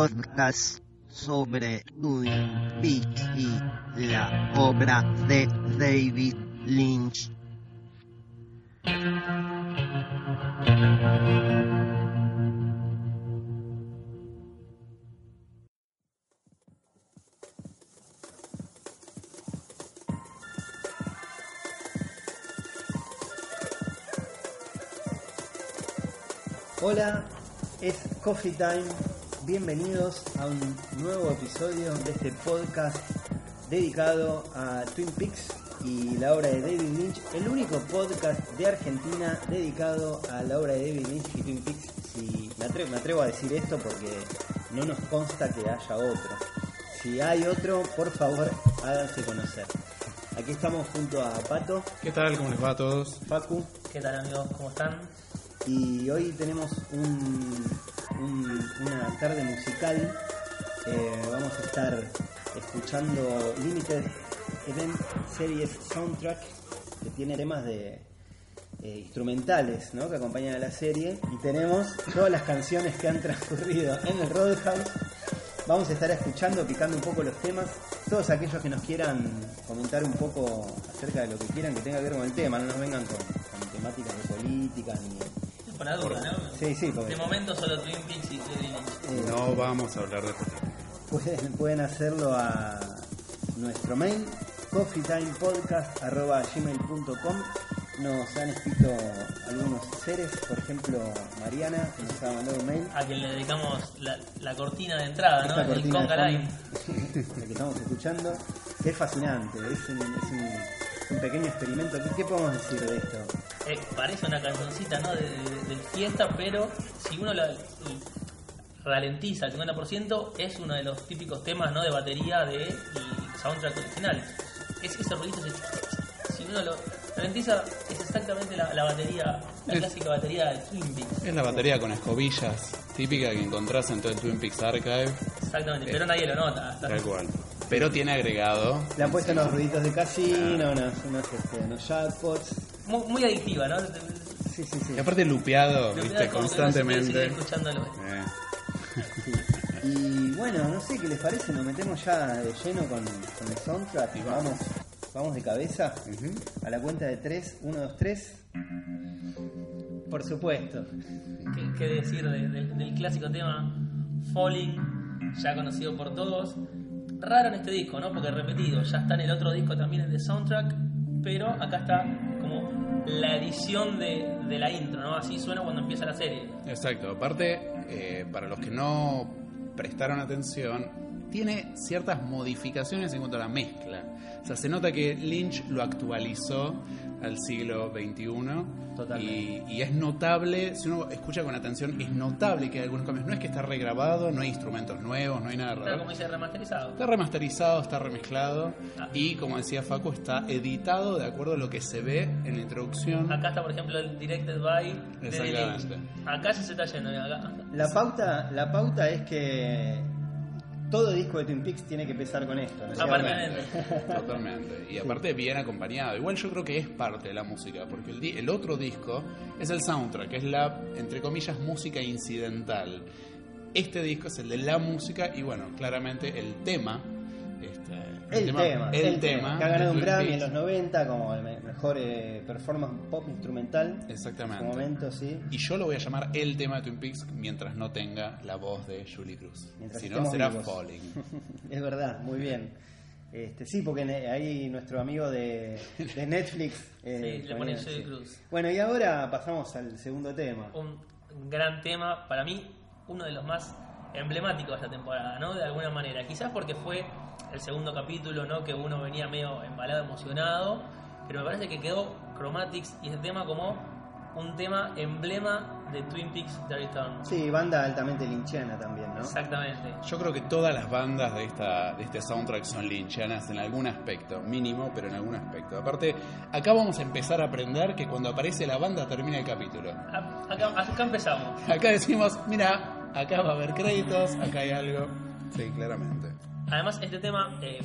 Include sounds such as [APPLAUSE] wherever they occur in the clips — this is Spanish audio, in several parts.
Podcast sobre Twin Peaks y la obra de David Lynch. Hola, es Coffee Time. Bienvenidos a un nuevo episodio de este podcast dedicado a Twin Peaks y la obra de David Lynch. El único podcast de Argentina dedicado a la obra de David Lynch y Twin Peaks. Si me atrevo, me atrevo a decir esto porque no nos consta que haya otro. Si hay otro, por favor, háganse conocer. Aquí estamos junto a Pato, ¿Qué tal? ¿Cómo les va a todos? Facu, ¿Qué tal amigos? ¿Cómo están? Y hoy tenemos un- un- una tarde musical. Eh, vamos a estar escuchando Limited Event Series Soundtrack, que tiene temas de eh, instrumentales ¿no? que acompañan a la serie. Y tenemos todas las canciones que han transcurrido en el Roadhouse. Vamos a estar escuchando, picando un poco los temas. Todos aquellos que nos quieran comentar un poco acerca de lo que quieran que tenga que ver con el tema, no nos vengan con, con temáticas de política ni, Por la duda, ¿no? Sí, sí, porque De momento solo Twin Peaks y eh, No vamos a hablar de política. pueden, pueden hacerlo a nuestro mail coffeetimepodcast.gmail.com Nos han escrito algunos seres, por ejemplo Mariana, que nos ha mandado un mail. A quien le dedicamos la, la cortina de entrada, ¿no? Esta El cortina de Conga Line. la que estamos escuchando, es fascinante, es un, es un- un pequeño experimento. ¿Qué, qué podemos decir de esto? Eh, parece una cancioncita, ¿no? De, de- de fiesta, pero si uno la ralentiza al 50%, es uno de los típicos temas, ¿no? De batería del soundtrack original. Es ese ruidito, ese si uno lo ralentiza, es exactamente la, la batería, la Es- clásica batería de Twin Peaks. Es la batería con escobillas, típica que encontrás en todo el Twin Peaks Archive, Exactamente, pero nadie lo nota. hasta- tal cual. Pero tiene agregado. Le han puesto unos ruiditos de casino, unos, unos, este, unos jackpots. Muy, muy adictiva, ¿no? Sí, sí, sí. Y aparte lupeado, Lo viste, constantemente. escuchándolo. Eh. [LAUGHS] Y bueno, no sé qué les parece, nos metemos ya de lleno con, con el soundtrack y vamos, vamos de cabeza a la cuenta de 3, 1, 2, 3. Por supuesto. ¿Qué, qué decir de- de- del clásico tema Falling, ya conocido por todos? Raro en este disco, ¿no? Porque repetido, ya está en el otro disco también el de soundtrack, pero acá está la edición de, de la intro, ¿no? Así suena cuando empieza la serie. Exacto, aparte, eh, para los que no prestaron atención, tiene ciertas modificaciones en cuanto a la mezcla. O sea, se nota que Lynch lo actualizó al siglo XXI. Totalmente. Y, y es notable, si uno escucha con atención, es notable que hay algunos cambios. No es que está regrabado, no hay instrumentos nuevos, no hay nada Está raro. como dice remasterizado. Está remasterizado, está remezclado Ah. y como decía Facu, está editado de acuerdo a lo que se ve en la introducción. Acá está, por ejemplo, el Directed by de Exactamente. Acá ya se está yendo, acá. La pauta, la pauta es que todo disco de Twin Peaks tiene que empezar con esto. ¿no es cierto? Aparentemente. Totalmente. Y aparte bien acompañado. Igual yo creo que es parte de la música, porque el, di- el otro disco es el soundtrack, es la, entre comillas, música incidental. Este disco es el de la música y bueno, claramente el tema. El tema, el, tema. que ha ganado un Grammy en los 90 como el me- mejor eh, performance pop instrumental. En su Exactamente. momento, sí. Y yo lo voy a llamar el tema de Twin Peaks mientras no tenga la voz de Julie Cruz. Mientras Si no, será vivos. Falling. [LAUGHS] es verdad, muy bien. Este, sí, porque ahí nuestro amigo de, [LAUGHS] de Netflix. eh, Sí, le pone Julie sí. Cruz. Bueno, y ahora pasamos al segundo tema. un gran tema, para mí uno de los más emblemáticos de esta temporada, ¿no? De alguna manera. Quizás porque fue el segundo capítulo, ¿no? Que uno venía medio embalado, emocionado, pero me parece que quedó Chromatics y ese tema como un tema emblema de Twin Peaks The Return. Sí, banda altamente linchiana también, ¿no? Exactamente. Yo creo que todas las bandas de, esta, de este soundtrack son linchianas en algún aspecto, mínimo, pero en algún aspecto. Aparte, acá vamos a empezar a aprender que cuando aparece la banda termina el capítulo. A- Acá, acá empezamos. Acá decimos, mira, acá va a haber créditos, acá hay algo. Sí, claramente. Además, este tema, eh,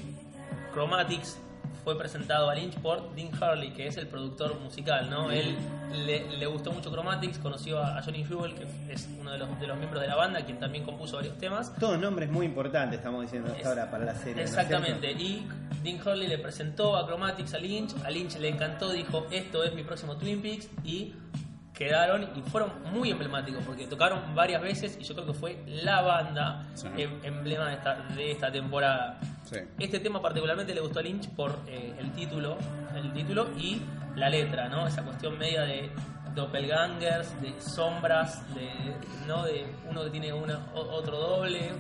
Chromatics, fue presentado a Lynch por Dean Harley, que es el productor musical, ¿no? Él le, le gustó mucho Chromatics, conoció a, a Johnny Jewel, que es uno de los, de los miembros de la banda, quien también compuso varios temas. Todos nombres muy importantes, estamos diciendo hasta Es- ahora para la serie. ¿no Exactamente, cierto? y Dean Hurley le presentó a Chromatics a Lynch, a Lynch le encantó, dijo, esto es mi próximo Twin Peaks, y quedaron y fueron muy emblemáticos, porque tocaron varias veces y yo creo que fue la banda Sí. em- emblema de esta, de esta temporada. Sí. Este tema particularmente le gustó a Lynch por eh, el título, el título y la letra, ¿no? Esa cuestión media de doppelgangers, de sombras, de no de uno que tiene una, otro doble.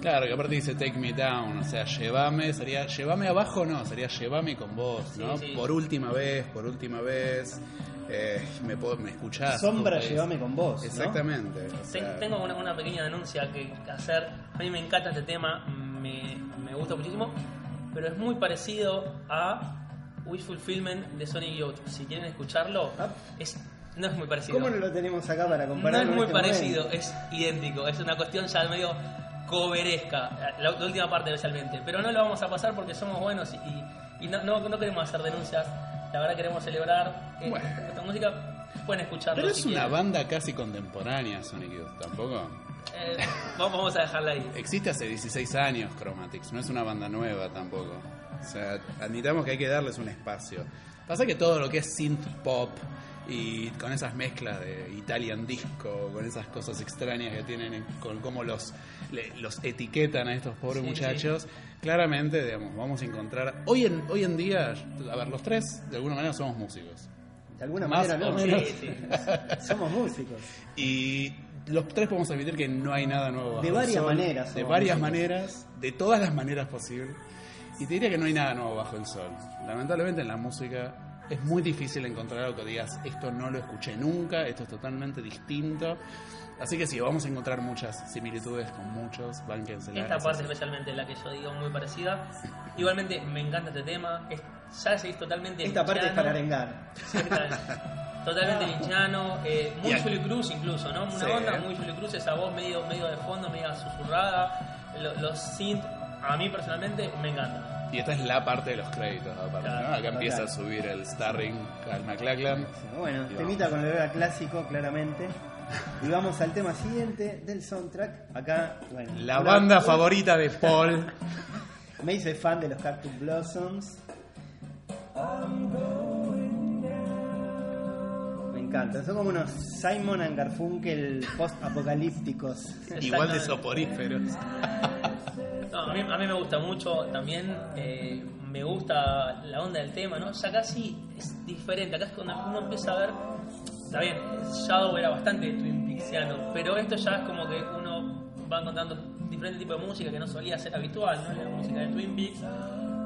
Claro, que aparte dice Take Me Down, o sea, llévame, sería, llévame abajo no, sería llévame con vos, ¿no? Sí, sí. Por última vez, por última vez, eh, me, puedo- me escuchás. Sombra, ¿no? llévame con vos. ¿no? Exactamente. o Ten- sea, Tengo una, una pequeña denuncia que hacer. A mí me encanta este tema, me, me gusta muchísimo, pero es muy parecido a Wish Fulfillment de Sonic Youth. Si quieren escucharlo, Ah. es, no es muy parecido. ¿Cómo no lo tenemos acá para No comparar? es con muy este parecido, momento? es idéntico. Es una cuestión ya medio coveresca, la, la última parte especialmente. Pero no lo vamos a pasar porque somos buenos y, y no, no, no queremos hacer denuncias. La verdad queremos celebrar eh, Bueno. esta música. Pueden escucharlo. Pero si es una quieren. banda casi contemporánea, Sonic Youth, tampoco. Eh, vamos, vamos a dejarla ahí. Existe hace 16 años Chromatics, no es una banda nueva tampoco. O sea, admitamos que hay que darles un espacio. Pasa que todo lo que es synth pop y con esas mezclas de Italian disco, con esas cosas extrañas que tienen, con cómo los, le- los etiquetan a estos pobres Sí, muchachos, claramente, digamos, vamos a encontrar. Hoy en, hoy en día, a ver, los tres de alguna manera somos músicos. De alguna Más manera, no, menos. Sí, sí. [LAUGHS] somos músicos. Y los tres podemos admitir que no hay nada nuevo. bajo De el varias sol, maneras De varias músicos. maneras, de todas las maneras posibles. Y te diría que no hay nada nuevo bajo el sol. Lamentablemente en la música es muy difícil encontrar algo que digas, esto no lo escuché nunca, esto es totalmente distinto. Así que sí, vamos a encontrar muchas similitudes con muchos, bánquense Esta parte especialmente la que yo digo muy parecida. Igualmente me encanta este tema. Es, ya seguís totalmente Esta parte es para arengar. Sí, Totalmente [LAUGHS] linchano, eh, muy Julio Cruz incluso, ¿no? Una Sí. onda muy Julio Cruz, esa voz medio, medio de fondo, medio susurrada. Lo- los synth, a mí personalmente me encantan. Y esta es la parte de los créditos, aparte, ¿no? Acá empieza a subir el starring Cal McLachlan. Bueno, temita con el era clásico, claramente. Y vamos al tema siguiente del soundtrack. Acá, bueno. La una- banda favorita de Paul. [LAUGHS] Me hice fan de los Cactus Blossoms. Me encanta. Son como unos Simon and Garfunkel post-apocalípticos. Igual de soporíferos. [LAUGHS] No, a, mí, a mí me gusta mucho también, eh, me gusta la onda del tema, ¿no? Ya casi es diferente, acá es cuando uno empieza a ver, está bien, Shadow era bastante Twin Peaksiano, pero esto ya es como que uno va encontrando diferentes tipos de música que no solía ser habitual, ¿no? La música de Twin Peaks.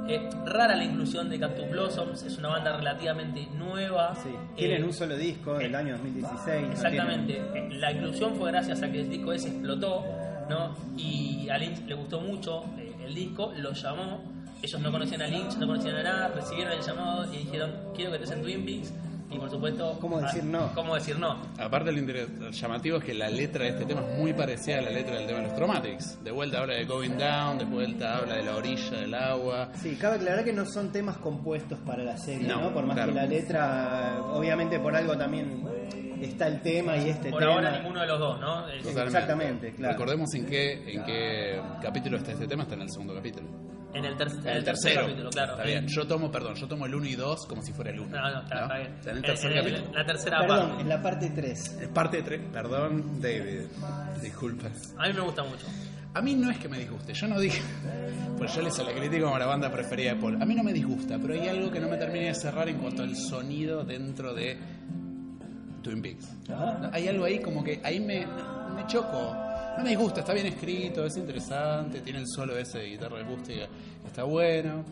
Eh, rara la inclusión de Cactus Blossoms, es una banda relativamente nueva. Sí. Eh, Tienen un solo disco del año 2016. no Exactamente. Eh, La inclusión fue gracias a que el disco ese explotó, ¿no? Y a Lynch le gustó mucho eh, el disco, lo llamó. Ellos no conocían a Lynch, no conocían a nada, recibieron el llamado y dijeron, quiero que estés en Twin Peaks. Y por supuesto... ¿Cómo decir no? ¿Cómo decir no? Aparte lo llamativo es que la letra de este tema es muy parecida a la letra del tema de los Chromatics. De vuelta habla de going down, de vuelta habla de la orilla del agua. Sí, cabe aclarar que no son temas compuestos para la serie, ¿no? No, Por más claro. que la letra, obviamente por algo también está el tema y este Por tema. ahora ninguno de los dos, ¿no? Eh, Totalmente. exactamente, claro. Recordemos en qué, en qué capítulo está este tema, está en el segundo capítulo. En el, ter- en En el tercero. capítulo, claro. Está bien. Yo tomo, perdón, yo tomo el 1 y 2 como si fuera el 1. No, no, está, está bien. Está en el En- tercer en el- capítulo. la tercera Perdón, parte. en la parte 3. Es parte 3. Perdón, David. Disculpa. A mí me gusta mucho. A mí no es que me disguste, yo no dije, pues yo les la critico como la banda preferida de Paul. A mí no me disgusta, pero hay algo que no me termina de cerrar en cuanto al sonido dentro de Twin Peaks. ¿no? Hay algo ahí como que ahí me, me choco. no me disgusta, está bien escrito, es interesante, tiene el solo ese de guitarra acústica, está bueno.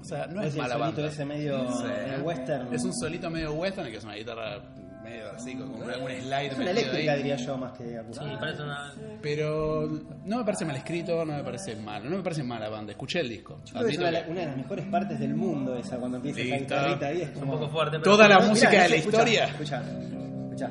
O sea, no es, Es el solito banda. ese medio- Sí. medio western. Es un solito medio western, que es una guitarra medio así, con un, un slide Es una eléctrica, ahí. diría yo, más que Sí, parece una. Pero no me parece mal escrito, no me parece malo, no me parece mala banda. Escuché el disco. Yo creo que es una, que- una de las mejores partes del mundo esa, cuando empieza esa guitarrita ahí. Es Un como... poco fuerte, pero. Toda la música de la escuchá, historia. Escucha, escucha.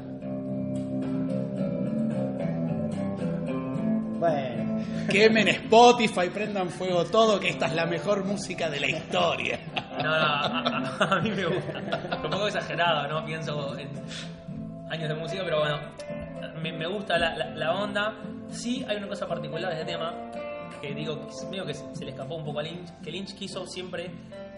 Bueno, Quemen Spotify, prendan fuego todo, que esta es la mejor música de la historia. [LAUGHS] No, no, a, a- a mí me gusta. Un poco exagerado, ¿no? Pienso en años de música, pero bueno, me, me gusta la, la- la onda. Sí, hay una cosa particular de este tema que digo, medio que se le escapó un poco a Lynch, que Lynch quiso siempre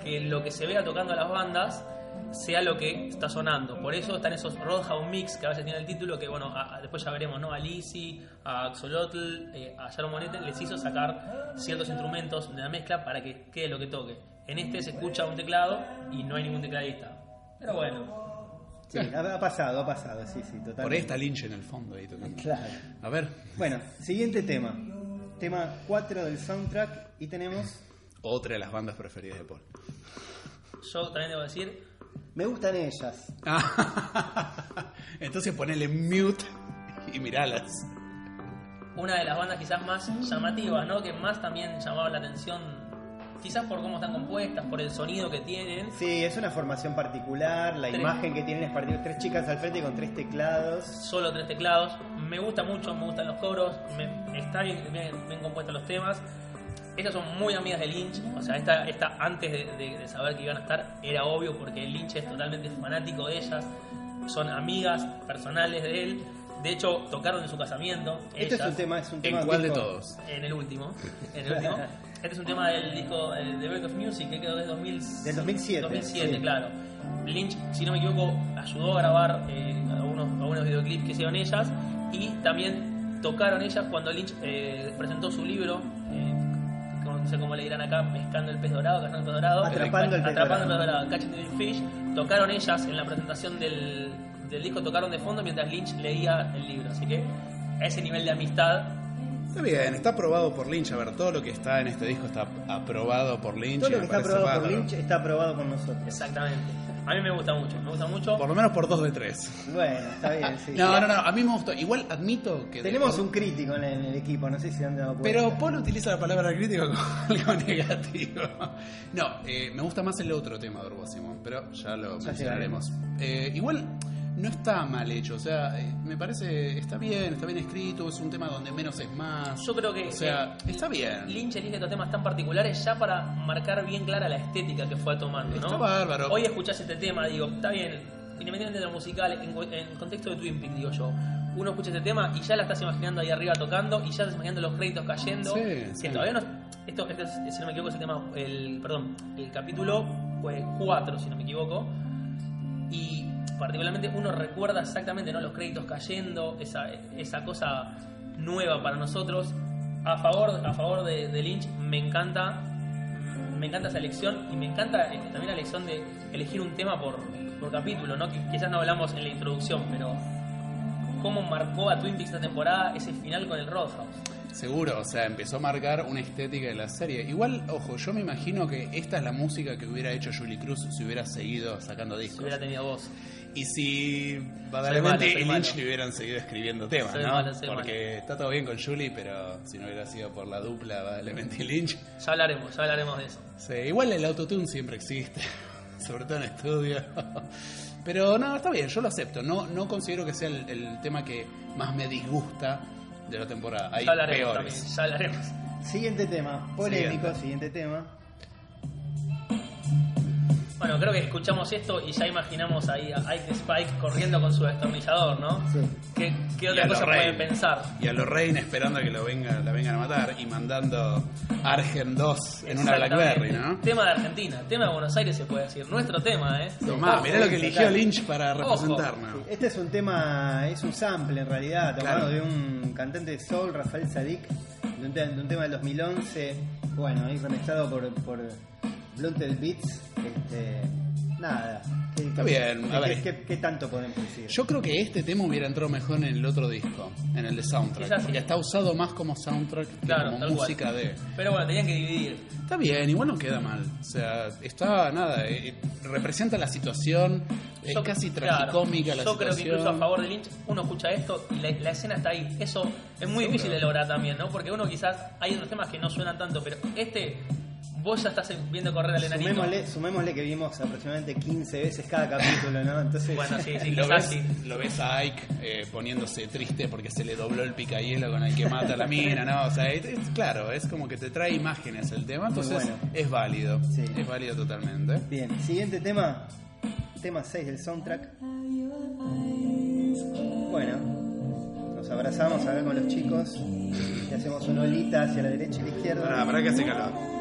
que lo que se vea tocando a las bandas sea lo que está sonando. Por eso están esos Roadhouse Mix que a veces tiene el título, que bueno, a- a- después ya veremos, ¿no? A Lizzy, a Axolotl, eh, a Sharon Monete, les hizo sacar ciertos instrumentos de la mezcla para que quede lo que toque. En este se escucha un teclado y no hay ningún tecladista. Pero bueno, sí, ha, ha pasado, ha pasado, sí, sí, totalmente. Por ahí está Lynch en el fondo ahí tocando. Claro. A ver, Bueno, siguiente tema. Tema 4 del soundtrack y tenemos... otra de las bandas preferidas de Paul. yo también debo decir, Me gustan ellas. [LAUGHS] Entonces ponele mute y miralas. una de las bandas quizás más llamativas, ¿no? Que más también llamaba la atención, quizás por cómo están compuestas, por el sonido que tienen. Sí, es una formación particular, la Tres. imagen que tienen es particular. Tres chicas al frente con tres teclados. solo tres teclados. Me gusta mucho, me gustan los coros, me, está bien, bien, bien compuestos los temas. Estas son muy amigas de Lynch, o sea, esta, esta antes de, de- de saber que iban a estar era obvio porque Lynch es totalmente fanático de ellas, son amigas personales de él. De hecho, tocaron en su casamiento. Este es un tema, es un ¿En tema cuál de todos? En el último. En el último. [LAUGHS] Este es un tema del disco eh, The Break of Music que quedó desde 2000, Del 2007, 2007, sí. claro. Lynch, si no me equivoco, ayudó a grabar eh, algunos, algunos videoclips que hicieron ellas y también tocaron ellas cuando Lynch eh, presentó su libro. eh, que no sé cómo le dirán acá, pescando el pez dorado, cazando el pez dorado. Atrapando el pez Atrapando el pez dorado. dorado, Catching the Fish. Tocaron ellas en la presentación del, del disco, tocaron de fondo mientras Lynch leía el libro. Así que a ese nivel de amistad Está bien, está aprobado por Lynch. A ver, todo lo que está en este disco está aprobado por Lynch. Todo lo que está aprobado por. Lynch está aprobado por nosotros. Exactamente. A mí me gusta mucho, me gusta mucho. Por lo menos por dos de tres. Bueno, está bien, sí. No, no, no, a mí me gustó. Igual admito que. Tenemos un crítico en el, en el equipo, no sé si han dado cuenta. Pero Paul utiliza la palabra crítico [LAUGHS] como algo negativo. No, eh, me gusta más el otro tema de Orbo Simón, pero ya lo Ya mencionaremos. Eh, igual no está mal hecho, o sea, eh, me parece está bien, está bien escrito, es un tema donde menos es más. Yo creo que O sea, eh, está bien. Lynch elige estos temas tan particulares ya para marcar bien clara la estética que fue tomando, ¿no? Está bárbaro. Hoy escuchás este tema, digo, está bien, independientemente de lo musical, en, en contexto de Twin Peaks, digo yo. Uno escucha este tema y ya la estás imaginando ahí arriba tocando y ya estás imaginando los créditos cayendo. Sí, que sí. todavía no. Esto, este es, si no me equivoco, es el tema. El, perdón, el capítulo fue 4, si no me equivoco. Y particularmente uno recuerda exactamente ¿no? los créditos cayendo, esa, esa cosa nueva para nosotros. A favor, a favor de, de Lynch, me encanta, me encanta esa elección y me encanta eh, también la elección de elegir un tema por, por capítulo, ¿no? Que quizás no hablamos en la introducción, pero cómo marcó a Twin Peaks esta temporada ese final con el Roadhouse. Seguro, o sea, empezó a marcar una estética de la serie. Igual, ojo, yo me imagino que esta es la música que hubiera hecho Julie Cruz si hubiera seguido sacando Si discos. hubiera tenido voz. Y si malo, verdaderamente soy Lynch malo. le hubieran seguido escribiendo temas, Soy ¿no? malo, soy Porque está todo bien con Julie, pero si no hubiera sido por la dupla Badalemente y [LAUGHS] Lynch. Ya hablaremos, ya hablaremos de eso. Sí, igual el autotune siempre existe, [LAUGHS] sobre todo en estudio. [LAUGHS] Pero no, está bien, yo lo acepto. No, no considero que sea el, el tema que más me disgusta de la temporada. Hay Ya hablaremos peores. también, ya hablaremos. Siguiente tema, polémico, siguiente tema. Bueno, creo que escuchamos esto y ya imaginamos ahí a Ike Spike corriendo con su destornillador, ¿no? Sí. ¿Qué, otra cosa Lorraine. pueden pensar? Y a Lorraine esperando a que lo venga, la vengan a matar y mandando Argen 2 en una. Blackberry, ¿no? Tema de Argentina, tema de Buenos Aires se puede decir. Nuestro tema, ¿eh? Tomá, Ojo, mirá lo que eligió. Lynch para representarnos. Este es un tema, es un sample en realidad, tomado Claro. de un cantante de soul, Rafael Sadik, de un, de un tema del 2011, bueno, ahí remezclado por, por Blunted Beats. Este, nada. ¿Qué, Está qué- bien, a qué- ver. ¿qué, qué tanto podemos decir? Yo creo que este tema hubiera entrado mejor en el otro disco, en el de soundtrack. Quizás sí. Porque está usado más como soundtrack que Claro, como cual. música de. Pero bueno, tenían que dividir. Está bien, igual no queda mal. O sea, está nada, eh, representa la situación, es Yo- casi claro, tragicómica la Yo situación. creo que incluso a favor de Lynch, uno escucha esto y la, la escena está ahí. Eso es muy difícil de lograr también, ¿no? Porque uno quizás hay otros temas que no suenan tanto, pero este, vos ya estás viendo correr al enanito. Sumémosle, sumémosle que vimos aproximadamente 15 veces cada capítulo, ¿no? Entonces, Bueno, sí, sí, [LAUGHS] lo, ves, sí. lo ves a Ike eh, poniéndose triste porque se le dobló el picahielo con el que mata a la mina, ¿no? O sea, es, es- claro, es como que te trae imágenes el tema, entonces bueno. es válido. Sí. Es válido totalmente. Bien, siguiente tema. Tema 6 del soundtrack. Bueno, nos abrazamos acá con los chicos y hacemos una olita hacia la derecha y la izquierda. para que hace calor.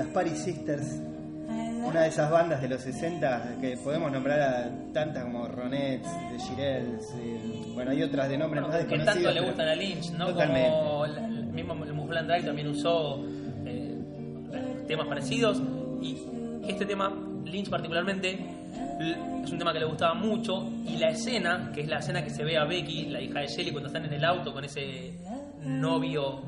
Las Paris Sisters, una de esas bandas de los 60 que podemos nombrar a tantas como Ronettes, The Shirelles, eh, bueno, hay otras de nombres más que tanto le gustan a Lynch, ¿no? Totalmente. Como el, el mismo Drive también usó eh, temas parecidos y este tema, Lynch particularmente, es un tema que le gustaba mucho y la escena, que es la escena que se ve a Becky, la hija de Shelly, cuando están en el auto con ese novio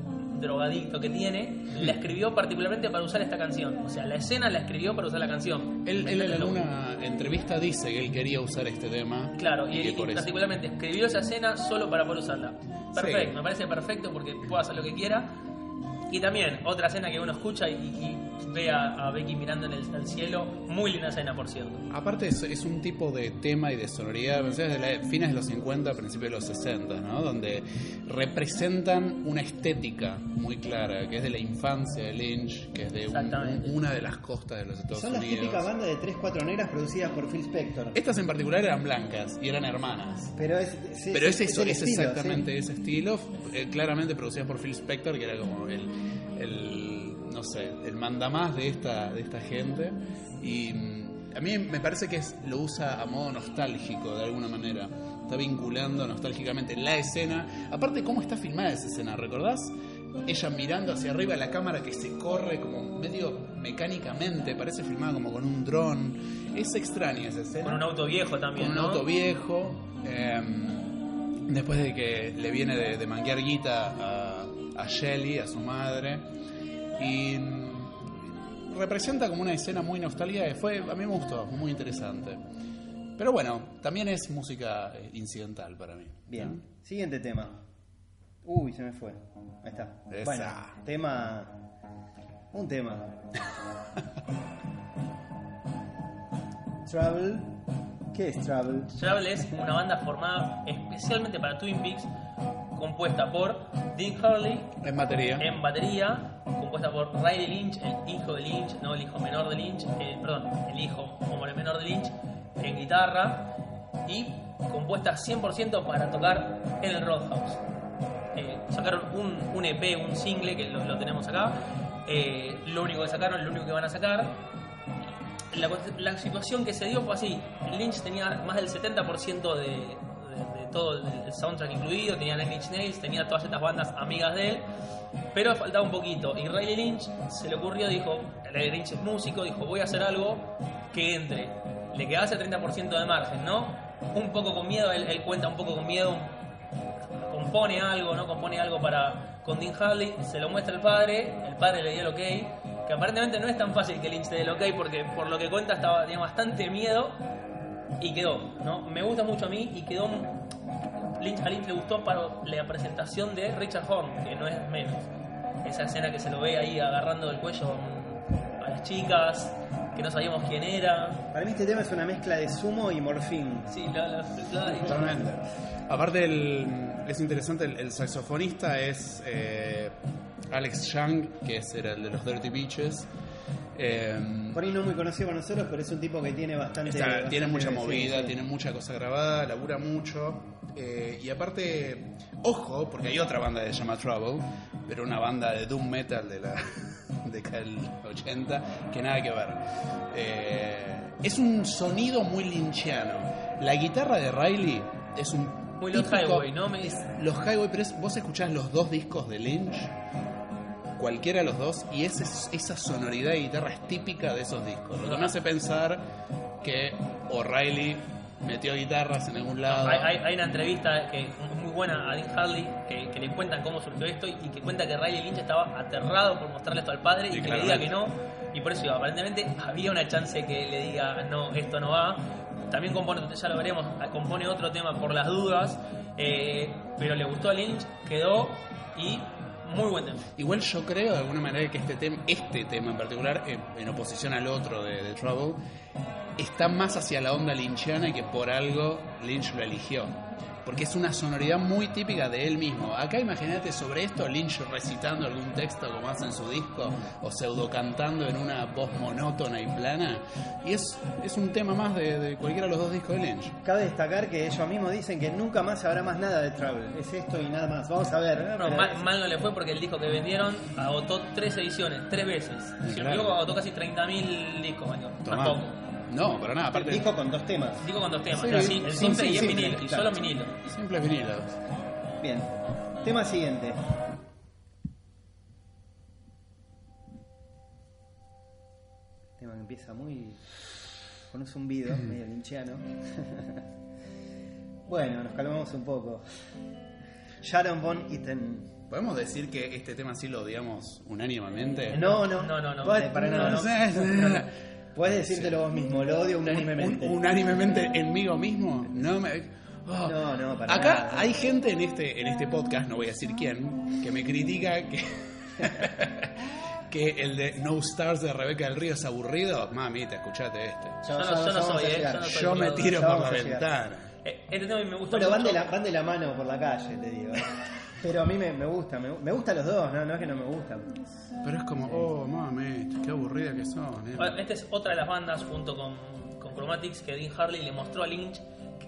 drogadicto que tiene, la escribió particularmente para usar esta canción. O sea, la escena la escribió para usar la canción. Él, él en alguna entrevista dice que él quería usar este tema. Claro, y, y eso. particularmente escribió esa escena solo para poder usarla. Perfecto, Sí. me parece perfecto porque puede hacer lo que quiera. Y también otra escena que uno escucha y, y ve a, a Becky mirando en el, al cielo. Muy linda escena, por cierto. Aparte es, es un tipo de tema y de sonoridad, desde la- fines de los 50, principios de los 60, ¿no? Donde representan una estética muy clara, que es de la infancia de Lynch, que es de un- una de las costas de los Estados Son las Unidos. típicas bandas de 3-4 negras producidas por Phil Spector. Estas en particular eran blancas y eran hermanas. Pero es, sí, Pero es eso, estilo, exactamente sí. ese estilo, eh, claramente producidas por Phil Spector, que era como el, el, no sé, el mandamás de esta, de esta gente. Y mm, a mí me parece que es, lo usa a modo nostálgico, de alguna manera. Está vinculando nostálgicamente la escena. Aparte, cómo está filmada esa escena, ¿recordás? Ella mirando hacia arriba la cámara que se corre como medio mecánicamente, parece filmada como con un dron. Es extraña esa escena Con un auto viejo también, con un ¿no? auto viejo. eh, después de que le viene de, de manguear guita a, a Shelly, a su madre. Y representa como una escena muy nostálgica que fue, a mí me gustó, muy interesante. Pero bueno, también es música eh, incidental para mí. Bien, siguiente tema. Uy, se me fue. Ahí está. Esa. Bueno, tema. Un tema. [LAUGHS] Travel. ¿Qué es Travel? Travel es una banda formada especialmente para Twin Peaks, compuesta por Dean Hurley En batería. en batería, compuesta por Riley Lynch, el hijo de Lynch, no el hijo menor de Lynch, eh, perdón, el hijo como el menor de Lynch, en guitarra y compuesta 100% para tocar en el Roadhouse. Eh, sacaron un, un EP, un single que lo, lo tenemos acá, eh, lo único que sacaron, lo único que van a sacar. La, situación que se dio fue así, Lynch tenía más del 70% de, de, de todo el, soundtrack incluido, tenía Nine Inch Nails, tenía todas estas bandas amigas de él, pero faltaba un poquito. Y Riley Lynch se le ocurrió, dijo, Riley Lynch es músico, dijo, voy a hacer algo que entre. Le quedaba ese 30% de margen, ¿no? Un poco con miedo, él, él cuenta un poco con miedo, compone algo, ¿no? Compone algo para con Dean Harley, se lo muestra el padre, el padre le dio el ok, que aparentemente no es tan fácil que Lynch te dé el ok porque por lo que cuenta estaba, tenía bastante miedo y quedó, ¿no? Me gusta mucho a mí y quedó Lynch, a Lynch le gustó para la presentación de Richard Horn, que no es menos. Esa escena que se lo ve ahí agarrando del cuello a las chicas, que no sabíamos quién era. Para mí este tema es una mezcla de sumo y morfín. Sí, la, la, la- Totalmente. Aparte, el- es interesante, el, el saxofonista es eh, Alex Young, que es, era el de los Dirty Beaches. Eh, Por ahí no muy conocido por nosotros, pero es un tipo que tiene bastante. Está- bastante- tiene mucha movida, sí. tiene mucha cosa grabada, labura mucho. eh, y aparte, ojo, porque hay otra banda que se llama Trouble, pero una banda de doom metal de la [LAUGHS] década del 80, que nada que ver. Eh, es un sonido muy lynchiano. La guitarra de Riley es un. Muy Los Highway, ¿no? Me- los Highway, pero es- vos escuchás los dos discos de Lynch. Cualquiera de los dos y ese, esa sonoridad de guitarra es típica de esos discos. Lo que me hace pensar que O'Reilly metió guitarras en algún lado. Hay, hay- hay una entrevista que es muy buena a Dean Harley que, que le cuentan cómo surgió esto y, que cuenta que Riley Lynch estaba aterrado por mostrarle esto al padre y que le diga que no. Y por eso aparentemente había una chance que le diga no, esto no va. También compone, ya lo veremos, compone otro tema por las dudas, eh, pero le gustó a Lynch, quedó y muy buen tema. Igual yo creo de alguna manera que este tema, este tema en particular, en, oposición al otro de, de Trouble, está más hacia la onda lynchiana y que por algo Lynch lo eligió. Porque es una sonoridad muy típica de él mismo. Acá imagínate sobre esto Lynch recitando algún texto como hace en su disco o pseudo cantando en una voz monótona y plana. Y es, es un tema más de, de cualquiera de los dos discos de Lynch. Cabe destacar que ellos mismos dicen que nunca más habrá más nada de Trouble. Es esto y nada más. Vamos a ver. ¿no? No, mal, mal no le fue porque el disco que vendieron agotó tres ediciones, tres veces. Si no claro. equivoco, agotó casi 30.000 discos. Tampoco. No, pero nada, El aparte. disco con dos temas. Digo con dos temas, Sí, así, el sí, simple sí, y el vinilo, y claro. solo vinilo. Simples vinilos. Bien. Tema siguiente. Tema que empieza muy. con un zumbido, [LAUGHS] medio linchiano. bueno, nos calmamos un poco. Sharon Von Eaton. ¿Podemos decir que este tema sí lo odiamos unánimemente? No, no. No, no, no. Para No, nada. no [LAUGHS] no. sé. Puedes decírtelo vos mismo, lo odio unánimemente. Un- unánimemente enmigo mismo. No me. Oh. No, no, para Acá nada. hay gente en este, en este podcast, no voy a decir quién, que me critica que. [LAUGHS] que el de No Stars de Rebeca del Río es aburrido. Mamita, escuchate este. Yo ya- yo no soy, a eh, yo no soy. Yo me tiro por la ventana. Eh, Este tema me gusta Bueno, van mucho. de, la, van de la mano por la calle, te digo. Pero a mí me, me gusta, me, me gustan los dos, no, no es que no me gustan. Pero es como, oh, mamita, qué aburrida que son. eh. Bueno, Esta es otra de las bandas junto con, con Chromatics que Dean Harley le mostró a Lynch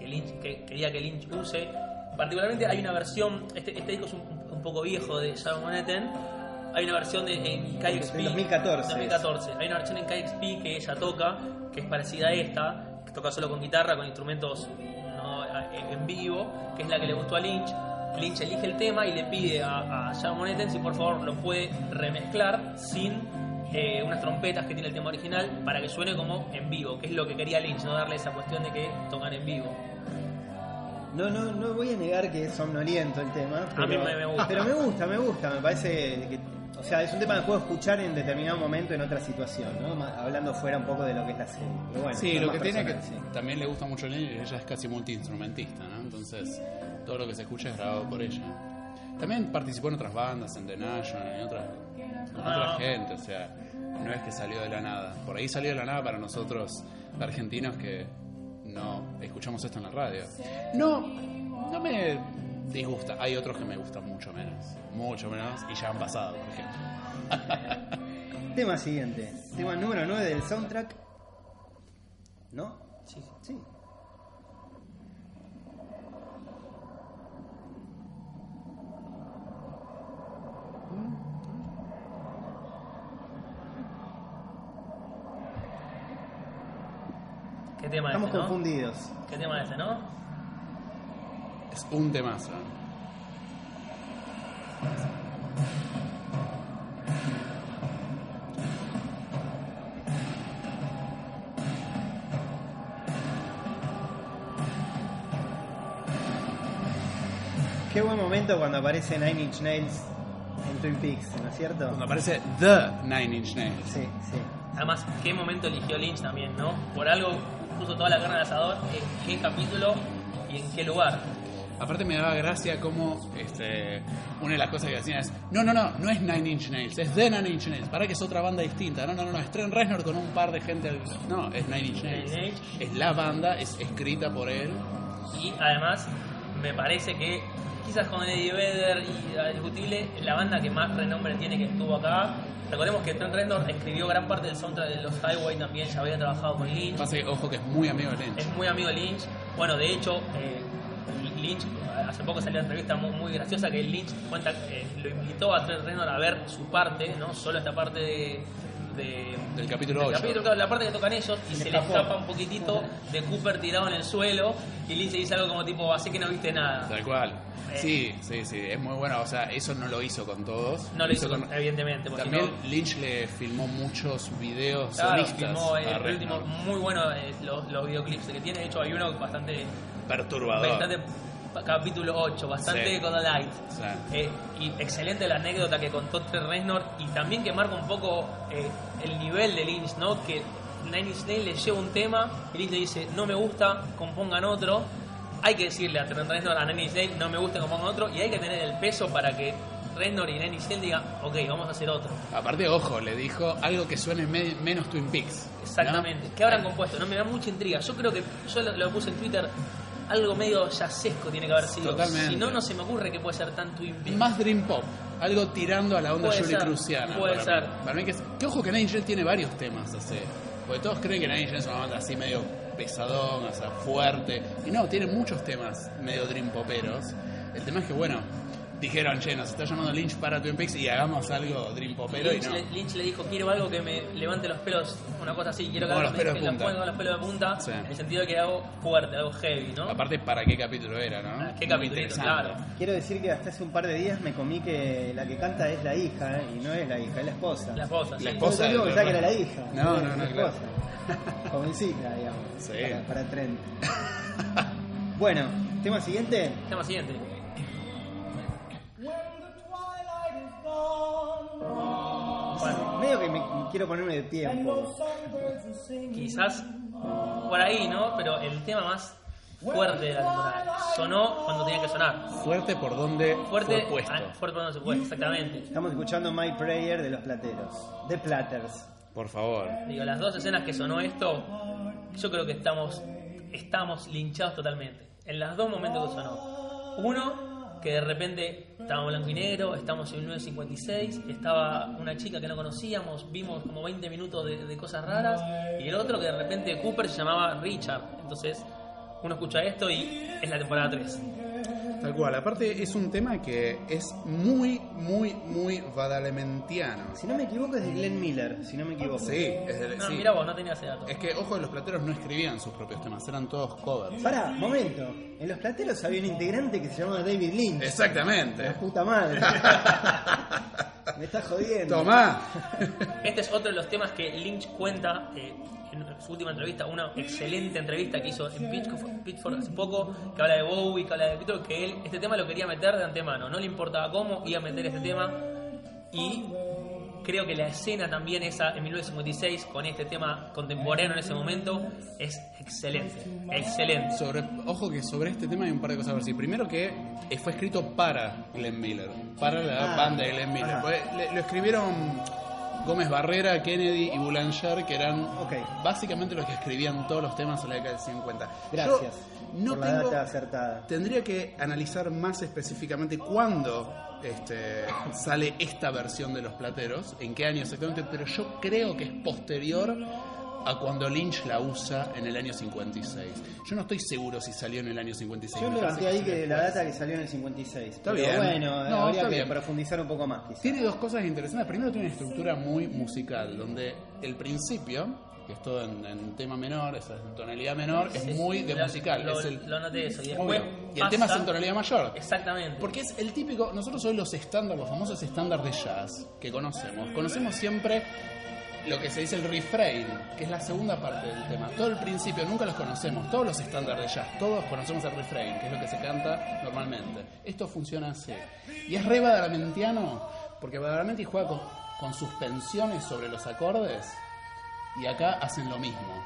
que Lynch que quería que Lynch use. Particularmente hay una versión, este, este disco es un, un poco viejo de Sharon Manhattan. Hay una versión de en KXP. Del 2014. 2014. Hay una versión en KXP que ella toca, que es parecida a esta, que toca solo con guitarra, con instrumentos no, en vivo, que es la que le gustó a Lynch. Lynch elige el tema y le pide a, a Sharon Monetten si por favor lo puede remezclar sin eh, unas trompetas que tiene el tema original para que suene como en vivo, que es lo que quería Lynch, no darle esa cuestión de que tocan en vivo. No, no, no voy a negar que es somnoliento el tema. Pero, mí me- me gusta. Pero me gusta, me gusta, me parece que. O sea, es un tema que puedo escuchar en determinado momento en otra situación, ¿no? Hablando fuera un poco de lo que es la serie. Pero bueno, Sí, lo que tiene que sí. también le gusta mucho a Lynch, ella es casi multiinstrumentista, ¿no? Entonces, todo lo que se escucha es grabado por ella. También participó en otras bandas, en The National, en otras, con otra Ah. gente, o sea, no es que salió de la nada. Por ahí salió de la nada para nosotros, argentinos, que no escuchamos esto en la radio. No, no me disgusta. Hay otros que me gustan mucho menos, mucho menos, y ya han pasado, por ejemplo. [LAUGHS] Tema siguiente. Tema número 9 del soundtrack. ¿No? Sí, sí. Tema Estamos este, no? confundidos. ¿Qué tema es este, no? Es un temazo. Qué buen momento cuando aparece Nine Inch Nails en Twin Peaks, ¿no es cierto? Cuando aparece The Nine Inch Nails. Sí, sí. Además, qué momento eligió Lynch también, ¿no? Por algo puso toda la carne al asador, en qué capítulo y en qué lugar. Aparte me daba gracia como este, una de las cosas que hacían. Es, no, no, no, no es Nine Inch Nails, es The Nine Inch Nails, para que es otra banda distinta, no, no, no, no, es Trent Reznor con un par de gente, al- no, es Nine Inch Nails, Nine Inch. es la banda, es escrita por él, Y además, me parece que quizás con Eddie Vedder y a discutible, la banda que más renombre tiene que estuvo acá. Recordemos que Trent Reznor escribió gran parte del soundtrack de los Highway también, ya había trabajado con Lynch. pasa que, ojo que es muy amigo de Lynch. Es muy amigo de Lynch. Bueno, de hecho, eh, Lynch, hace poco salió una entrevista muy, muy graciosa que Lynch cuenta, eh, lo invitó a Trent Reznor a ver su parte, no solo esta parte de, de Del capítulo El 8. capítulo, claro, la parte que tocan ellos y Se se, le escapa un poquitito de Cooper tirado en el suelo y Lynch dice algo como tipo, así que no viste nada. Tal cual. Eh. Sí, sí, sí, es muy bueno. O sea, eso no lo hizo con todos. No lo hizo, con- evidentemente, porque También no- Lynch le filmó muchos videos Claro, solistas filmó el, el último, muy bueno eh, los, los videoclips que tiene. De hecho, hay uno bastante. Perturbador. bastante capítulo 8, bastante Sí. con light. Sí. Eh, y excelente la anécdota que contó Trent Reznor y también que marca un poco eh, el nivel de Lynch, ¿no? Que Nine Inch Nails le lleva un tema y Lynch le dice, no me gusta, compongan otro. Hay que decirle a Trent Reznor, a Nine Inch Nails, no me gusta, compongan otro. Y hay que tener el peso para que Reznor y Nine Inch Nails digan, ok, vamos a hacer otro. Aparte, ojo, le dijo algo que suene me- menos Twin Peaks. ¿no? Exactamente. ¿Qué habrán compuesto? No me da mucha intriga. Yo creo que yo lo, lo puse en Twitter. Algo medio yacesco tiene que haber sido. Totalmente. Si no, no se me ocurre que puede ser tan Twin Peaks. Más Dream Pop, algo tirando a la onda Puede Julie ser, Cruciana. puede para ser. Mí. Para mí que, que ojo que Nails tiene varios temas así. Porque todos creen que Nails es una banda así medio pesadón, o sea, fuerte. Y no, tiene muchos temas medio Dream Poperos. El tema es que, bueno, dijeron, che, nos está llamando Lynch para Twin Peaks y hagamos algo Dream Popero y Lynch, no. le, Lynch le dijo, quiero algo que me levante los pelos, una cosa así, quiero que los pelos me- de que punta. ponga los pelos de punta, Sí. en el sentido de que algo fuerte, algo heavy, ¿no? Aparte, ¿para qué capítulo era, no? Ah, qué interesante. claro. Quiero decir que hasta hace un par de días me comí que la que canta es la hija, ¿eh? y no es la hija, es la esposa. La esposa, La sí. esposa. Yo digo que del- ya que era la hija. No, no, no, la claro. esposa. [LAUGHS] Jovencita, digamos. Sí. Para, para Trent. [LAUGHS] bueno, tema siguiente. Tema siguiente. Bueno, Medio que me quiero ponerme de pie un poco. quizás por ahí, ¿no? Pero el tema más fuerte de la temporada. Sonó cuando tenía que sonar. Fuerte por donde Fuerte, fue puesto. ah, fuerte por donde se exactamente. Estamos escuchando My Prayer de los plateros. De Platters. Por favor. Digo, las dos escenas que sonó esto, yo creo que estamos, estamos linchados totalmente. En los dos momentos que sonó. Uno, que de repente estábamos en blanco y negro, estamos en 1956, estaba una chica que no conocíamos, vimos como 20 minutos de, de cosas raras, y el otro que de repente Cooper se llamaba Richard. Entonces, uno escucha esto y es la temporada 3. Tal cual. Aparte, es un tema que es muy, muy, muy badalamentiano. Si no me equivoco es de Glenn Miller, si no me equivoco. Sí, es del- No, sí. mira vos, no tenía ese dato. Es que, ojo, los plateros no escribían sus propios temas, eran todos covers. Pará, momento. En los plateros había un integrante que se llamaba David Lynch. Exactamente. La puta madre. [LAUGHS] me estás jodiendo. Tomá. Este es otro de los temas que Lynch cuenta eh, en su última entrevista, una excelente entrevista que hizo en Pitchfork, Pitchfork hace poco, que habla de Bowie, que habla de Beatles, que él este tema lo quería meter de antemano, no le importaba cómo, iba a meter este tema y creo que la escena también esa en 1956 con este tema contemporáneo en ese momento es excelente, excelente. Sobre, ojo que sobre este tema hay un par de cosas a ver. Sí, primero que eh, fue escrito para Glenn Miller, para la Ah, banda de Glenn Miller. ajá. Pues, lo escribieron Gómez Barrera, Kennedy y Boulanger, que eran básicamente los que escribían todos los temas en la década del 50. Gracias Yo no por la data acertada. Tendría que analizar más específicamente cuándo este, sale esta versión de los plateros, en qué año exactamente, pero yo creo que es posterior a cuando Lynch la usa en el año 56. Yo no estoy seguro si salió en el año 56. Yo levanté ahí que la data que salió en el 56. Está pero bien. bueno, No, habría está que bien. profundizar un poco más. Tiene dos cosas interesantes. Primero tiene una estructura muy musical, donde el principio, que es todo en, en tema menor, esa es en tonalidad menor, es muy de Lo- musical. Lo, es el, lo noté eso. Y después. Y el tema es en tonalidad mayor. Exactamente. Porque es el típico, nosotros hoy los estándares, los famosos estándares de jazz que conocemos, conocemos siempre lo que se dice el refrain, que es la segunda parte del tema. Todo el principio nunca los conocemos, todos los estándares de jazz, todos conocemos el refrain, que es lo que se canta normalmente. Esto funciona así. Y es re badalamentiano, porque Badalamenti juega con, con suspensiones sobre los acordes, y acá hacen lo mismo.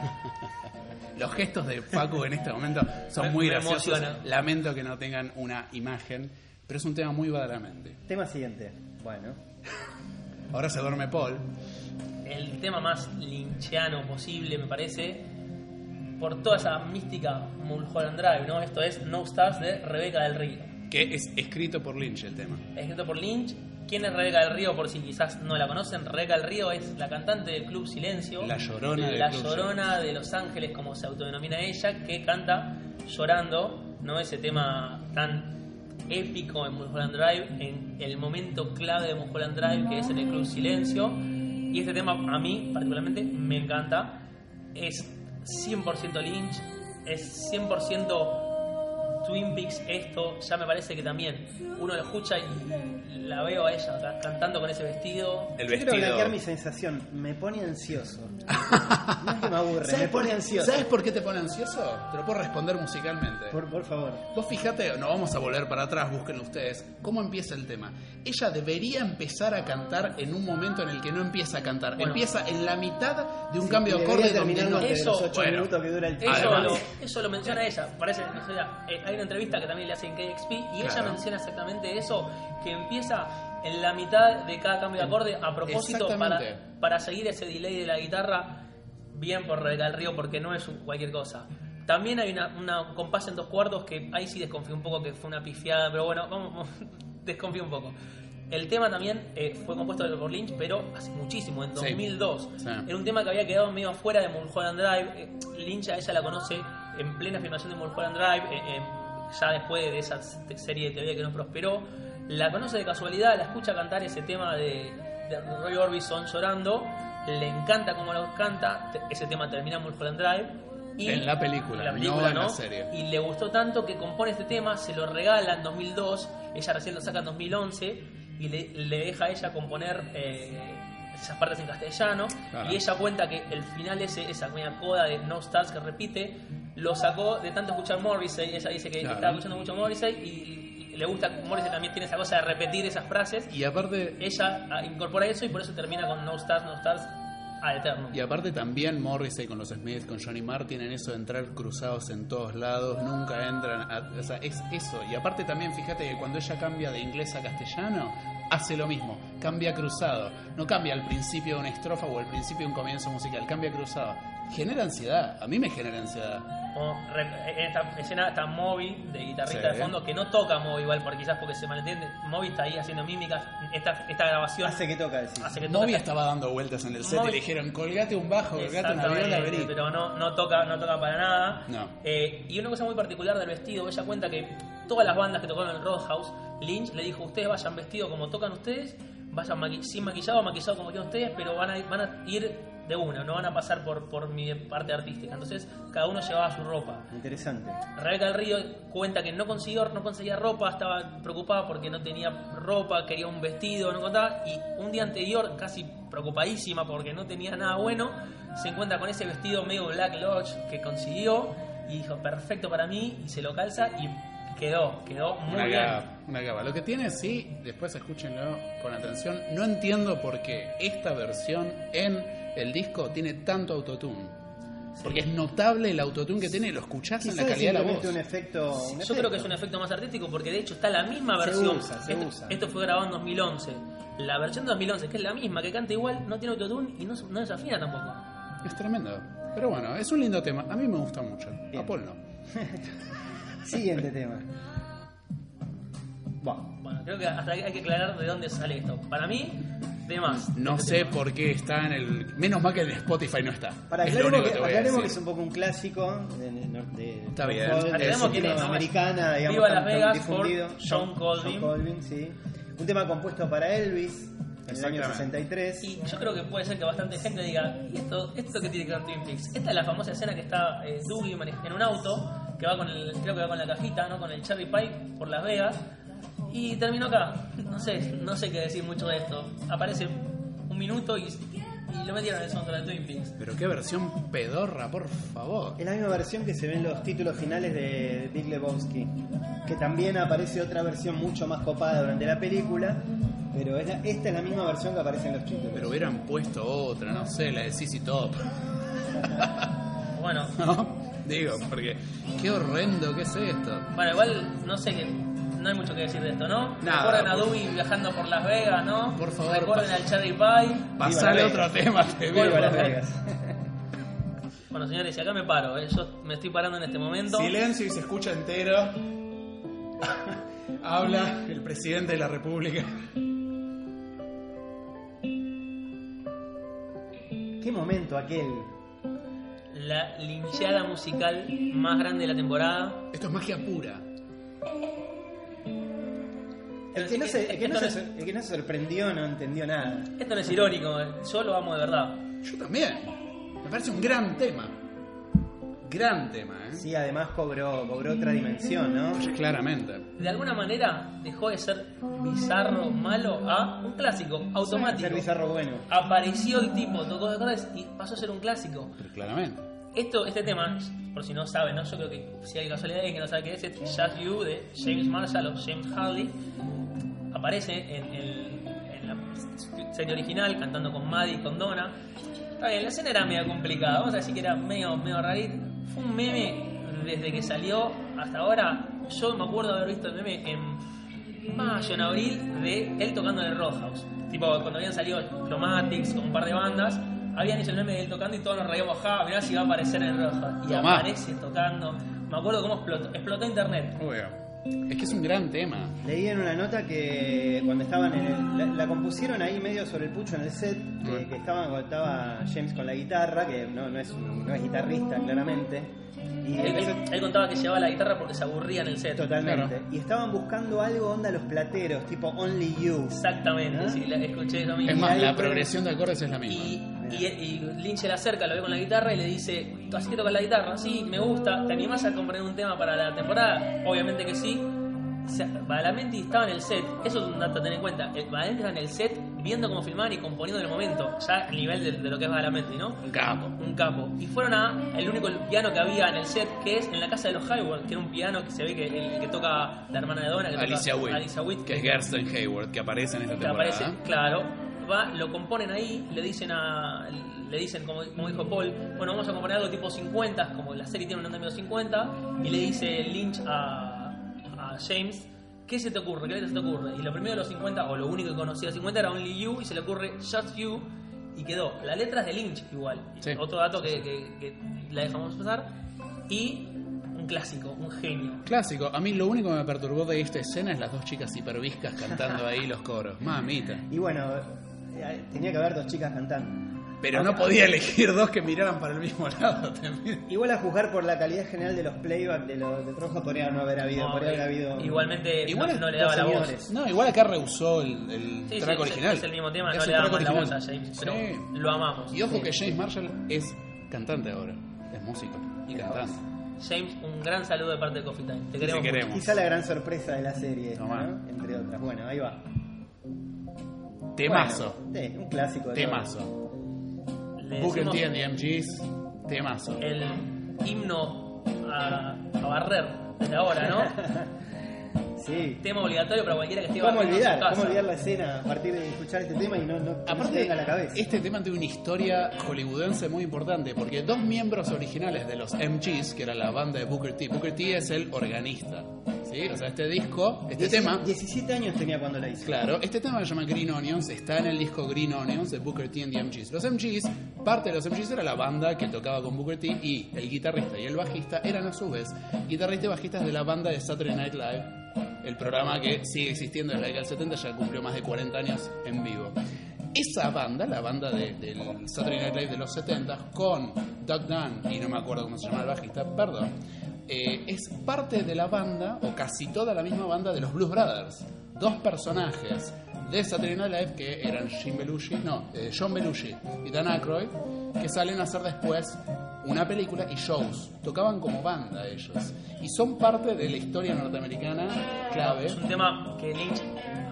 [LAUGHS] Los gestos de Facu en este momento son Me- muy me graciosos. emociona. Lamento que no tengan una imagen, pero es un tema muy badalamenti. Tema siguiente. Bueno. Ahora se duerme Paul. el tema más lincheano posible, me parece, por toda esa mística Mulholland Drive, ¿no? Esto es No Stars de Rebeca del Río. Que es escrito por Lynch el tema. Escrito por Lynch. ¿Quién es Rebeca del Río? Por si quizás no la conocen, Rebeca del Río es la cantante del Club Silencio. La llorona del La Club llorona de Los Ángeles, como se autodenomina ella, que canta llorando, ¿no? Ese tema tan épico en Mulholland Drive, en el momento clave de Mulholland Drive, que es en el Club Silencio. Y este tema a mí particularmente me encanta. Es 100% Lynch, es 100% Twin Peaks esto, ya me parece que también uno lo escucha y la veo a ella acá, cantando con ese vestido. El Yo quiero vestido. blanquear mi sensación. Me pone ansioso. no es que me aburre, me pone ansioso. ¿Sabes por qué te pone ansioso? Te lo puedo responder musicalmente. Por, por favor. Vos fíjate, no vamos a volver para atrás, búsquenlo ustedes. ¿Cómo empieza el tema? Ella debería empezar a cantar en un momento en el que no empieza a cantar. Bueno. empieza en la mitad de un Sí, cambio de acorde no. de los Eso, ocho bueno. minutos que dura el Eso Además- lo, eso lo menciona ella. Parece, no sé, eh, hay una entrevista que también le hacen KXP y ella Claro. menciona exactamente eso, que empieza en la mitad de cada cambio de acorde a propósito para, para seguir ese delay de la guitarra bien por Regal Río porque no es cualquier cosa. También hay una, una un compás en dos cuartos que ahí sí desconfío un poco que fue una pifiada, pero bueno, vamos, [LAUGHS] desconfío un poco. El tema también eh, fue compuesto por Lynch, pero hace muchísimo, en Sí. 2002. Sí. Era un tema que había quedado medio afuera de Mulholland Drive. Eh, Lynch a ella la conoce en plena filmación de Mulholland Drive, eh, eh, ya después de esa serie de TV que no prosperó. La conoce de casualidad, la escucha cantar ese tema de, de Roy Orbison llorando. Le encanta cómo lo canta. Ese tema termina en Mulholland Drive. Y En la película, la no en la serie. Y le gustó tanto que compone este tema, se lo regala en 2002. Ella recién lo saca en 2011 y le, le deja a ella componer eh, esas partes en castellano. Claro. Y ella cuenta que el final ese, esa media coda de No Stars que repite, lo sacó de tanto escuchar Morrissey. Ella dice que Claro. estaba escuchando mucho Morrissey y, y le gusta, Morrissey también tiene esa cosa de repetir esas frases. Y aparte, Ella ah, incorpora eso y por eso termina con No Stars, No Stars a eterno. Y aparte también Morrissey con los Smiths, con Johnny Marr, tienen eso de entrar cruzados en todos lados, nunca entran, a- o sea, es eso. Y aparte también fíjate que cuando ella cambia de inglés a castellano, hace lo mismo, cambia cruzado. No cambia al principio de una estrofa o al principio de un comienzo musical, cambia cruzado. Genera ansiedad, a mí me genera ansiedad. En esta escena está Moby de guitarrista Sí. de fondo que no toca Moby igual por quizás porque se malentiende Moby está ahí haciendo mímicas esta, esta grabación Hace que toca decir. hace que Moby estaba dando vueltas en el set y le dijeron, colgate un bajo, colgate una viola, pero no, no toca no toca para nada No. Eh, y una cosa muy particular del vestido ella cuenta que todas las bandas que tocaron en el Roadhouse Lynch le dijo ustedes vayan vestidos como tocan ustedes vayan maqui- sin maquillado maquillado como quieran ustedes pero van a, ir- van a ir de una no van a pasar por, por mi parte artística entonces cada uno llevaba su ropa Interesante. Rebeca del Río cuenta que no consiguió, no conseguía ropa, estaba preocupada porque no tenía ropa, quería un vestido, no contaba, y un día anterior, casi preocupadísima porque no tenía nada bueno, se encuentra con ese vestido medio Black Lodge que consiguió y dijo, perfecto para mí, y se lo calza y quedó, quedó muy Una bien. gaba, una gaba. Lo que tiene, sí, después escúchenlo con atención. No entiendo por qué esta versión en el disco tiene tanto autotune. Porque es notable el autotune que tiene, lo escuchás en la calidad de la voz. simplemente un efecto. un Yo efecto. creo que es un efecto más artístico porque de hecho está la misma Se versión. usa, se esto, usa. esto fue grabado en 2011. La versión de 2011, que es la misma, que canta igual, no tiene autotune y no, no desafina tampoco. Es tremendo. Pero bueno, es un lindo tema. A mí me gusta mucho. Bien. A Paul no. [LAUGHS] Siguiente tema. Buah. Bueno, creo que hasta hay que aclarar de dónde sale esto. Para mí, de más. No Este sé tema. por qué está en el. Menos mal que en Spotify no está. Para es lo aclaremos, único que, que aclaremos que es un poco un clásico de, de, Está bien. Aclaremos quién es, americana, digamos, Viva tan- Las Vegas difundido. por John Colvin. John Colvin, sí. Un tema compuesto para Elvis en el año Exactamente. 63. Y yo creo que puede ser que bastante gente diga, ¿y esto, esto qué tiene que ver con Twin Peaks? Esta es la famosa escena que está eh, Dougie en un auto, que va con el, creo que va con la cajita, ¿no? Con el Cherry Pie por Las Vegas. Y terminó acá. No sé, no sé qué decir mucho de esto. Aparece un minuto y, y lo metieron en el soundtrack de Twin Peaks. Pero qué versión pedorra, por favor. Es la misma versión que se ve en los títulos finales de Big Lebowski. Que también aparece otra versión mucho más copada durante la película. Pero es la- esta es la misma versión que aparece en los títulos. Pero hubieran puesto otra, no sé, la de CC Top. Bueno, [LAUGHS] ¿No? Digo, porque qué horrendo que es esto. bueno, igual no sé que no hay mucho que decir de esto, ¿no? Nada, Recuerden a por- Dougie viajando por Las Vegas, ¿no? Por favor, Recuerden al Cherry Pie. Pasale otro tema, te Las Las Vegas. Bueno, señores, y acá me paro. ¿eh? Yo me estoy parando en este momento. Silencio y se escucha entero. [LAUGHS] Habla el presidente de la República. Qué momento aquel. La lincheada musical más grande de la temporada. Esto es magia pura. El que, no se, el, que no esto, se, no el que no se sorprendió no entendió nada. es, esto no es irónico, yo lo amo de verdad. Yo también. Me parece un gran tema. Gran tema, ¿eh? Sí, además cobró, cobró otra dimensión, ¿no? Pues claramente. De alguna manera dejó de ser bizarro, malo a un clásico, automático. Ser bizarro bueno. Apareció el tipo, tocó de y pasó a ser un clásico. Pero claramente. Esto, este tema, por si no saben, ¿no? yo creo que si hay casualidad que no sabe qué es, es Just You de James Marshall o James Harley. Aparece en, el- en la serie original cantando con Maddie y con Donna. Está bien, la escena era medio complicada, vamos a decir que era medio, medio rarito. Fue un meme desde que salió hasta ahora. Yo me acuerdo haber visto el meme en mayo, en abril, de él tocando en el Roadhouse. Tipo, cuando habían salido Chromatics con un par de bandas, habían hecho el meme de él tocando y todos nos reíamos, ja, mirá si va a aparecer en Roadhouse. Y Tomá. aparece tocando. Me acuerdo cómo explotó, explotó internet. Obvio. Es que es un gran tema. Leí en una nota que cuando estaban en el, la, la compusieron ahí medio sobre el pucho en el set, que, que estaban, estaba James con la guitarra, que no, no, es, no es guitarrista claramente. Y Él, él- él contaba que llevaba la guitarra porque se aburría en el set. Totalmente. Claro. Y estaban buscando algo onda los plateros, tipo Only You. Exactamente, ¿Ah? sí, la escuché eso mismo. Es más, la progresión de acordes es la misma. Y, y, y Lynch se le acerca, lo ve con la guitarra y le dice, ¿tú así que tocas la guitarra? Sí, me gusta. ¿Te animás a componer un tema para la temporada? Obviamente que sí. Se- Badalamenti estaba en el set, eso es un dato a tener en cuenta. Badalamenti estaba en el set viendo cómo filmaban y componiendo en el momento, ya a nivel de, de lo que es Badalamenti, ¿no? Un capo. Un capo. Y fueron a el único piano que había en el set, que es en la casa de los Hayward, que era un piano que se ve que el que toca la hermana de Donna, que toca- Alicia Witt. Alicia Witt, Que es Gersten Hayward, que aparece en esta que temporada. aparece, claro, va, lo componen ahí, le dicen a le dicen como, como dijo Paul, bueno, vamos a componer algo tipo 50, como la serie tiene un andamio 50, y le dice Lynch a, a James, ¿qué se te ocurre? ¿Qué letra se te ocurre? Y lo primero de los 50, o lo único que conocía de 50 era Only You, y se le ocurre Just You, y quedó. La letra es de Lynch igual. Sí. Otro dato que, que- que la dejamos pasar. Y un clásico, un genio. Clásico. A mí lo único que me perturbó de esta escena es las dos chicas hiperviscas cantando ahí los coros. Mamita. Y bueno, eh, tenía que haber dos chicas cantando. Pero no podía elegir dos que miraran para el mismo lado también. Igual a juzgar por la calidad general de los playback de los de Troja podría no haber habido, No, podría haber eh, habido Igualmente Igual no, no le daba la voz. señores. No, igual acá rehusó el, el Sí, track sí, original. Es el mismo tema, Es no el le damos la voz original. a James, pero Sí. lo amamos. Y ojo Sí. que James Marshall es cantante ahora. Es músico y cantante. James, un gran saludo de parte de Coffee Time. Te queremos. te mucho. queremos. Quizá la gran sorpresa de la serie, esta, Tomá. ¿no? entre otras. Bueno, ahí va. Temazo. Bueno, sí, un clásico. de Temazo. Le Booker T and the MGs. Temazo. el himno a, a barrer desde ahora, ¿no? [LAUGHS] Sí. tema obligatorio para cualquiera que esté ¿Cómo en su olvidar? casa. ¿Cómo olvidar la escena a partir de escuchar este tema y no, no que no se Aparte, venga a la cabeza? este tema tiene una historia hollywoodense muy importante porque dos miembros originales de los MGs, que era la banda de Booker T, Booker T es el organista, ¿sí? O sea, este disco, este Dieci- tema, 17 años tenía cuando la hizo. claro, este tema se llama Green Onions, está en el disco Green Onions de Booker T and the MGs. Los MGs, parte de los MGs era la banda que tocaba con Booker T y el guitarrista y el bajista eran a su vez guitarristas y bajistas de la banda de Saturday Night Live, el programa que sigue existiendo desde la década del 70, ya cumplió más de 40 años en vivo. Esa banda, la banda de- del Saturday Night Live de los 70, con Doug Dunn, y no me acuerdo cómo se llama el bajista, perdón, eh, es parte de la banda, o casi toda la misma banda de los Blues Brothers. Dos personajes de Saturday Night Live que eran Jim Belushi, no, eh, John Belushi y Dan Aykroyd, que salen a hacer después una película y shows. Tocaban como banda ellos. Y son parte de la historia norteamericana clave. Es un tema que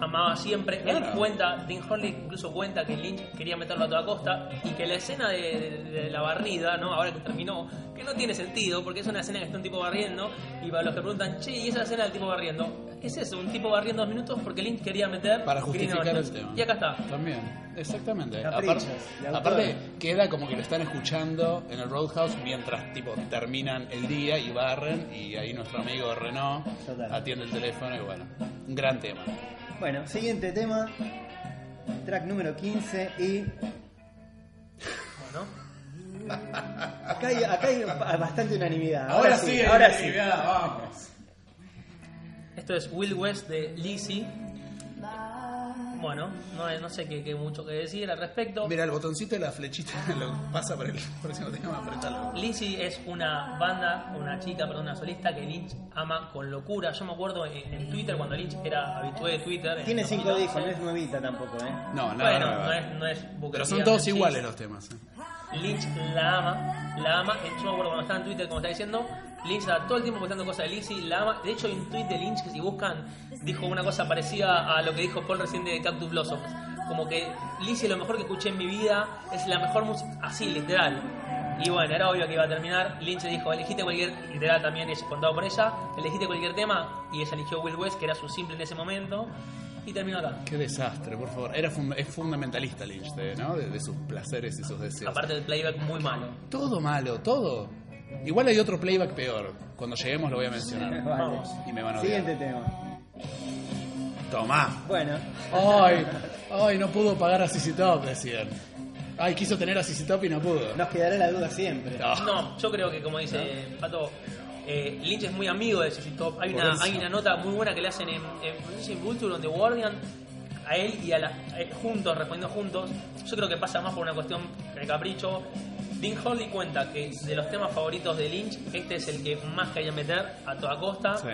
amaba siempre. Claro. Él cuenta, Dean Hurley incluso cuenta que Lynch quería meterlo a toda costa y que la escena de, de- de la barrida, ¿no? ahora que terminó, que no tiene sentido porque es una escena que está un tipo barriendo y para los que preguntan, che, ¿y esa escena del tipo barriendo? Es eso, un tipo barriendo dos minutos porque Lynch quería meter Para justificar el tema. Y acá está. También, exactamente. Aparte, queda como que lo están escuchando en el Roadhouse mientras tipo terminan el día y barren y ahí nuestro amigo Renault atiende el teléfono y bueno, un gran tema. Bueno, siguiente tema. Track número 15 y Bueno, acá hay, acá hay bastante unanimidad. Ahora, sí, ahora sí. vamos. esto es Will West de Lizzie. Bueno, no, no sé qué, qué mucho que decir al respecto. Mira, el botoncito de la flechita [LAUGHS] lo pasa por el próximo tema, apretalo. Lindsay es una banda, una chica, perdón, una solista que Lynch ama con locura. Yo me acuerdo en, en Twitter, cuando Lynch era habitué de Twitter. en Tiene cinco 2011. discos, no es nuevita tampoco, ¿eh? No, nada Bueno, no es, no es Pero son todos iguales los temas. ¿eh? Lynch la ama, la ama. Eh, Yo me acuerdo cuando estaba en Twitter, como está diciendo, Lynch está todo el tiempo postando cosas de Lizzy, la ama. De hecho, hay un tweet de Lynch que si buscan, dijo una cosa parecida a lo que dijo Paul recién de Cactus Blossoms. Como que Lizzy es lo mejor que escuché en mi vida, es la mejor música, así, literal. Y bueno, era obvio que iba a terminar. Lynch dijo, elegiste cualquier, literal también es contado por ella, elegiste cualquier tema y ella eligió Will West, que era su simple en ese momento, y terminó acá. Qué desastre, por favor. Era funda- es fundamentalista Lynch, ¿no? De, de sus placeres y sus deseos. Aparte del playback muy malo. Todo malo, todo. Igual hay otro playback peor. Cuando lleguemos lo voy a mencionar. [LAUGHS] Vale. Y me van a odiar. Siguiente tema. Tomá. Bueno, Ay, [LAUGHS] ay, no pudo pagar a CC Top, decían. Ay, quiso tener a CC Top y no pudo. nos quedará la duda siempre. No. No, yo creo que como dice Pato, eh, Lynch es muy amigo de CC Top. Hay Por una, eso. hay una nota muy buena que le hacen en, en, no sé si en Vulture o en The Guardian a él y a la, eh, juntos, respondiendo juntos. Yo creo que pasa más por una cuestión de capricho. Dean Hurley cuenta que de los temas favoritos de Lynch, este es el que más quería meter a toda costa. Sí.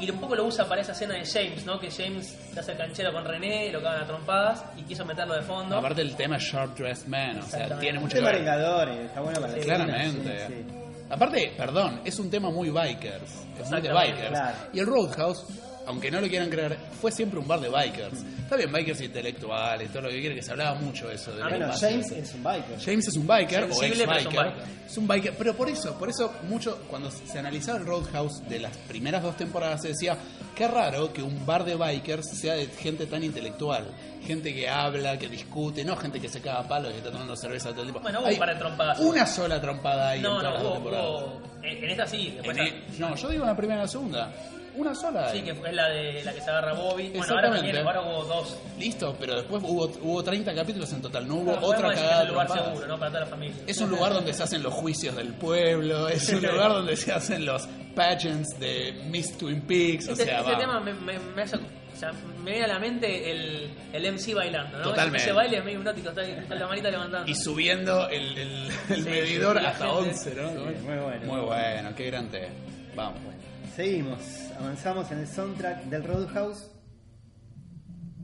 Y un poco lo usa para esa escena de James, ¿no? Que James se hace el canchero con René, lo cagan a trompadas y quiso meterlo de fondo. Aparte el tema Sharp Dressed Man, o sea, tiene mucho que tema vengadores, está bueno para escena, Claramente. sí, sí. Aparte, perdón, es un tema muy bikers. Es muy de bikers. claro. Y el Roadhouse, aunque no lo quieran creer, fue siempre un bar de bikers. Está bien, bikers intelectuales, todo lo que quiere, que se hablaba mucho eso. De Ah, Bueno. James es un biker. James es un biker o ex pero es un biker. biker. Es un biker, pero por eso, por eso mucho cuando se analizaba el Roadhouse de las primeras dos temporadas se decía, qué raro que un bar de bikers sea de gente tan intelectual, gente que habla, que discute, no gente que se caga a palos y que está tomando cerveza todo el tiempo. Bueno, hubo un par de trompadas. Una sola trompada ahí no, en todas no, las dos hubo, temporadas. hubo- en, en esta sí. Después En no, yo digo en la primera y la segunda. Una sola. Sí, que es la de la que se agarra Bobby. Bueno, ahora Exactamente. también, ahora hubo dos. Listo, pero después hubo, hubo 30 capítulos en total, no hubo Bueno, otra cagada es un lugar seguro, ¿no? Para toda la familia. Es un lugar donde se hacen los juicios del pueblo, es un [LAUGHS] lugar donde se hacen los pageants de Miss Twin Peaks, o Este, sea, este va. tema me, me, me hace. O sea, me viene a la mente el, el MC bailando, ¿no? Totalmente. Ese baile es medio hipnótico, está con la manita levantando. Y subiendo el, el- el Sí, medidor hasta gente- 11, ¿no? Sí, muy bueno. Muy bueno, qué gran té. Vamos. Seguimos, avanzamos en el soundtrack del Roadhouse.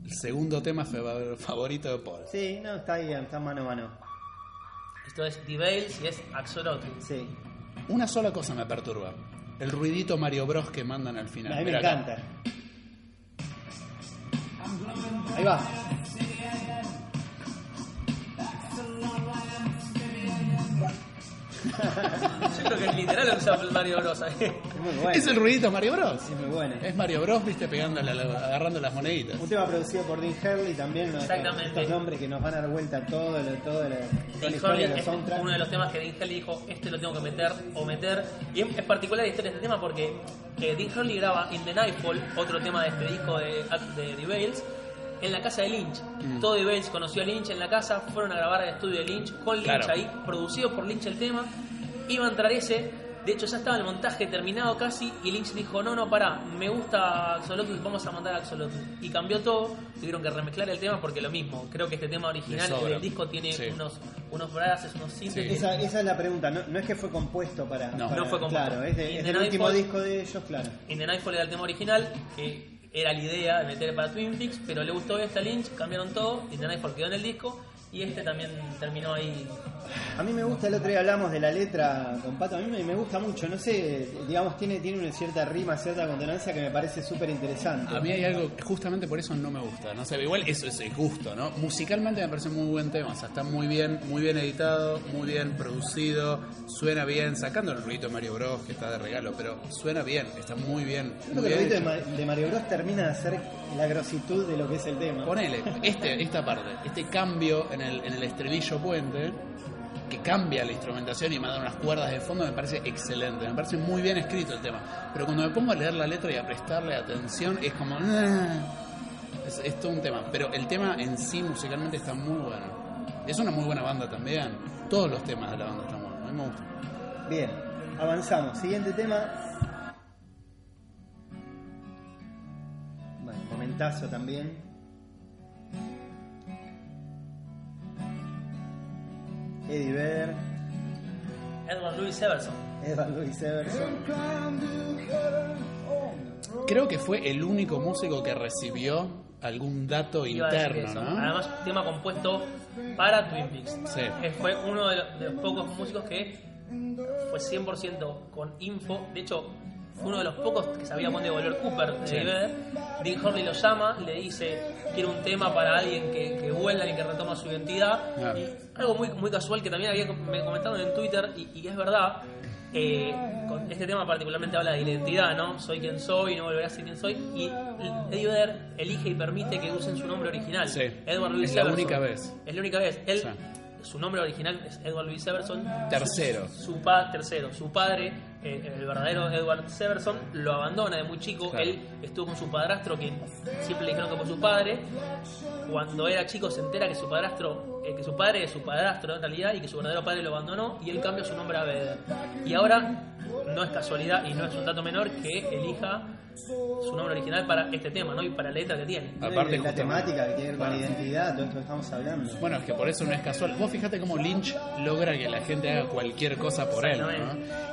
El segundo tema fa- favorito de Paul. Sí, no, está bien, está mano a mano. Esto es D-Bales y es Axolotl. Sí, Una sola cosa me perturba. El ruidito Mario Bros que mandan al final. a mí me Mira acá. encanta. Ahí va. Yo creo que literal lo usa Mario Bros. ahí. Es muy bueno. Es el ruidito Mario Bros. Es muy bueno. Es Mario Bros, viste, pegándole, agarrando las moneditas. Un tema producido por Dean Hurley también. ¿no? Exactamente. Estos nombres que nos van a dar vuelta todo, lo- todo la, toda la historia es soundtrack. uno de los temas que Dean Hurley dijo, este lo tengo que meter o meter. Y es, es particular la historia de este tema porque eh, Dean Hurley graba In the Nightfall, otro tema de este disco de, de The Bales, en la casa de Lynch. Mm. Todo The Bales conoció a Lynch en la casa, fueron a grabar al estudio de Lynch, con Lynch Claro. ahí, producido por Lynch el tema. Iba a entrar ese, de hecho ya estaba el montaje terminado casi, y Lynch dijo, no, no, pará, me gusta Axolotl, vamos a mandar a Axolotl. Y cambió todo, tuvieron que remezclar el tema porque lo mismo, creo que este tema original del disco tiene Sí. unos, unos brases, unos sintes. Sí. Esa, esa es la pregunta, no, no es que fue compuesto para. No. para- No fue compuesto. Claro, es, de- es del último disco de ellos, claro. In the Nightfall era el tema original, que era la idea de meter para Twin Peaks, pero le gustó este a Lynch, cambiaron todo, In the Nightfall quedó en el disco, y este también terminó ahí. A mí me gusta, el otro día hablamos de la letra con Pato, a mí me, gusta mucho, no sé, digamos, tiene, tiene una cierta rima, cierta consonancia que me parece súper interesante. A mí hay algo que justamente por eso no me gusta. No sé, igual eso es el gusto, ¿no? Musicalmente me parece un muy buen tema. O sea, está muy bien, muy bien editado, muy bien producido, suena bien, sacando el ruido de Mario Bros que está de regalo, pero suena bien, está muy bien. Creo Muy que el bien de, hecho. Ma- de Mario Bros termina de hacer la grositud de lo que es el tema. Ponele, este, esta parte, este cambio en el, en el estribillo puente, que cambia la instrumentación y manda unas cuerdas de fondo, me parece excelente, me parece muy bien escrito el tema. Pero cuando me pongo a leer la letra y a prestarle atención, es como... Es, es todo un tema, pero el tema en sí musicalmente está muy bueno. Es una muy buena banda también. Todos los temas de la banda están buenos, a mí me gustan. Bien, avanzamos. Siguiente tema. Bueno, momentazo también. Eddie Vedder. Edward Louis Everson. Edward Louis Everson. Creo que fue el único músico que recibió algún dato interno, ¿no? Además, tema compuesto para Twin Peaks. Fue uno de los, de los pocos músicos que fue 100% con info. De hecho, fue uno de los pocos que sabía a volver Cooper de Sí. Vedder. Dean Horley lo llama, le dice, quiero un tema para alguien que, que vuelva y que retoma su identidad. Ah. Y algo muy, muy casual que también había me comentaron en Twitter, y, y es verdad, eh, con este tema particularmente habla de identidad, ¿no? Soy quien soy, no volveré a ser quien soy. Y Eddie Vedder elige y permite que usen su nombre original. Sí. Edward Louis Es la Everson. única vez. Es la única vez. Él, Sí. Su nombre original es Edward Louis Severson. Tercero. Su pa tercero, su padre, eh, el verdadero Edward Severson, lo abandona de muy chico. Claro. Él estuvo con su padrastro, que siempre le dijeron que fue su padre. Cuando era chico se entera que su padrastro, eh, que su padre es su padrastro en realidad y que su verdadero padre lo abandonó y él cambia su nombre a Vedder. Y ahora no es casualidad y no es un dato menor que elija su nombre original para este tema, ¿no? Y para la letra que tiene. Aparte, la temática que tiene que ver con la identidad, todo esto que estamos hablando. Bueno, es que por eso no es casual. Vos fíjate cómo Lynch logra que la gente haga cualquier cosa por él, ¿no?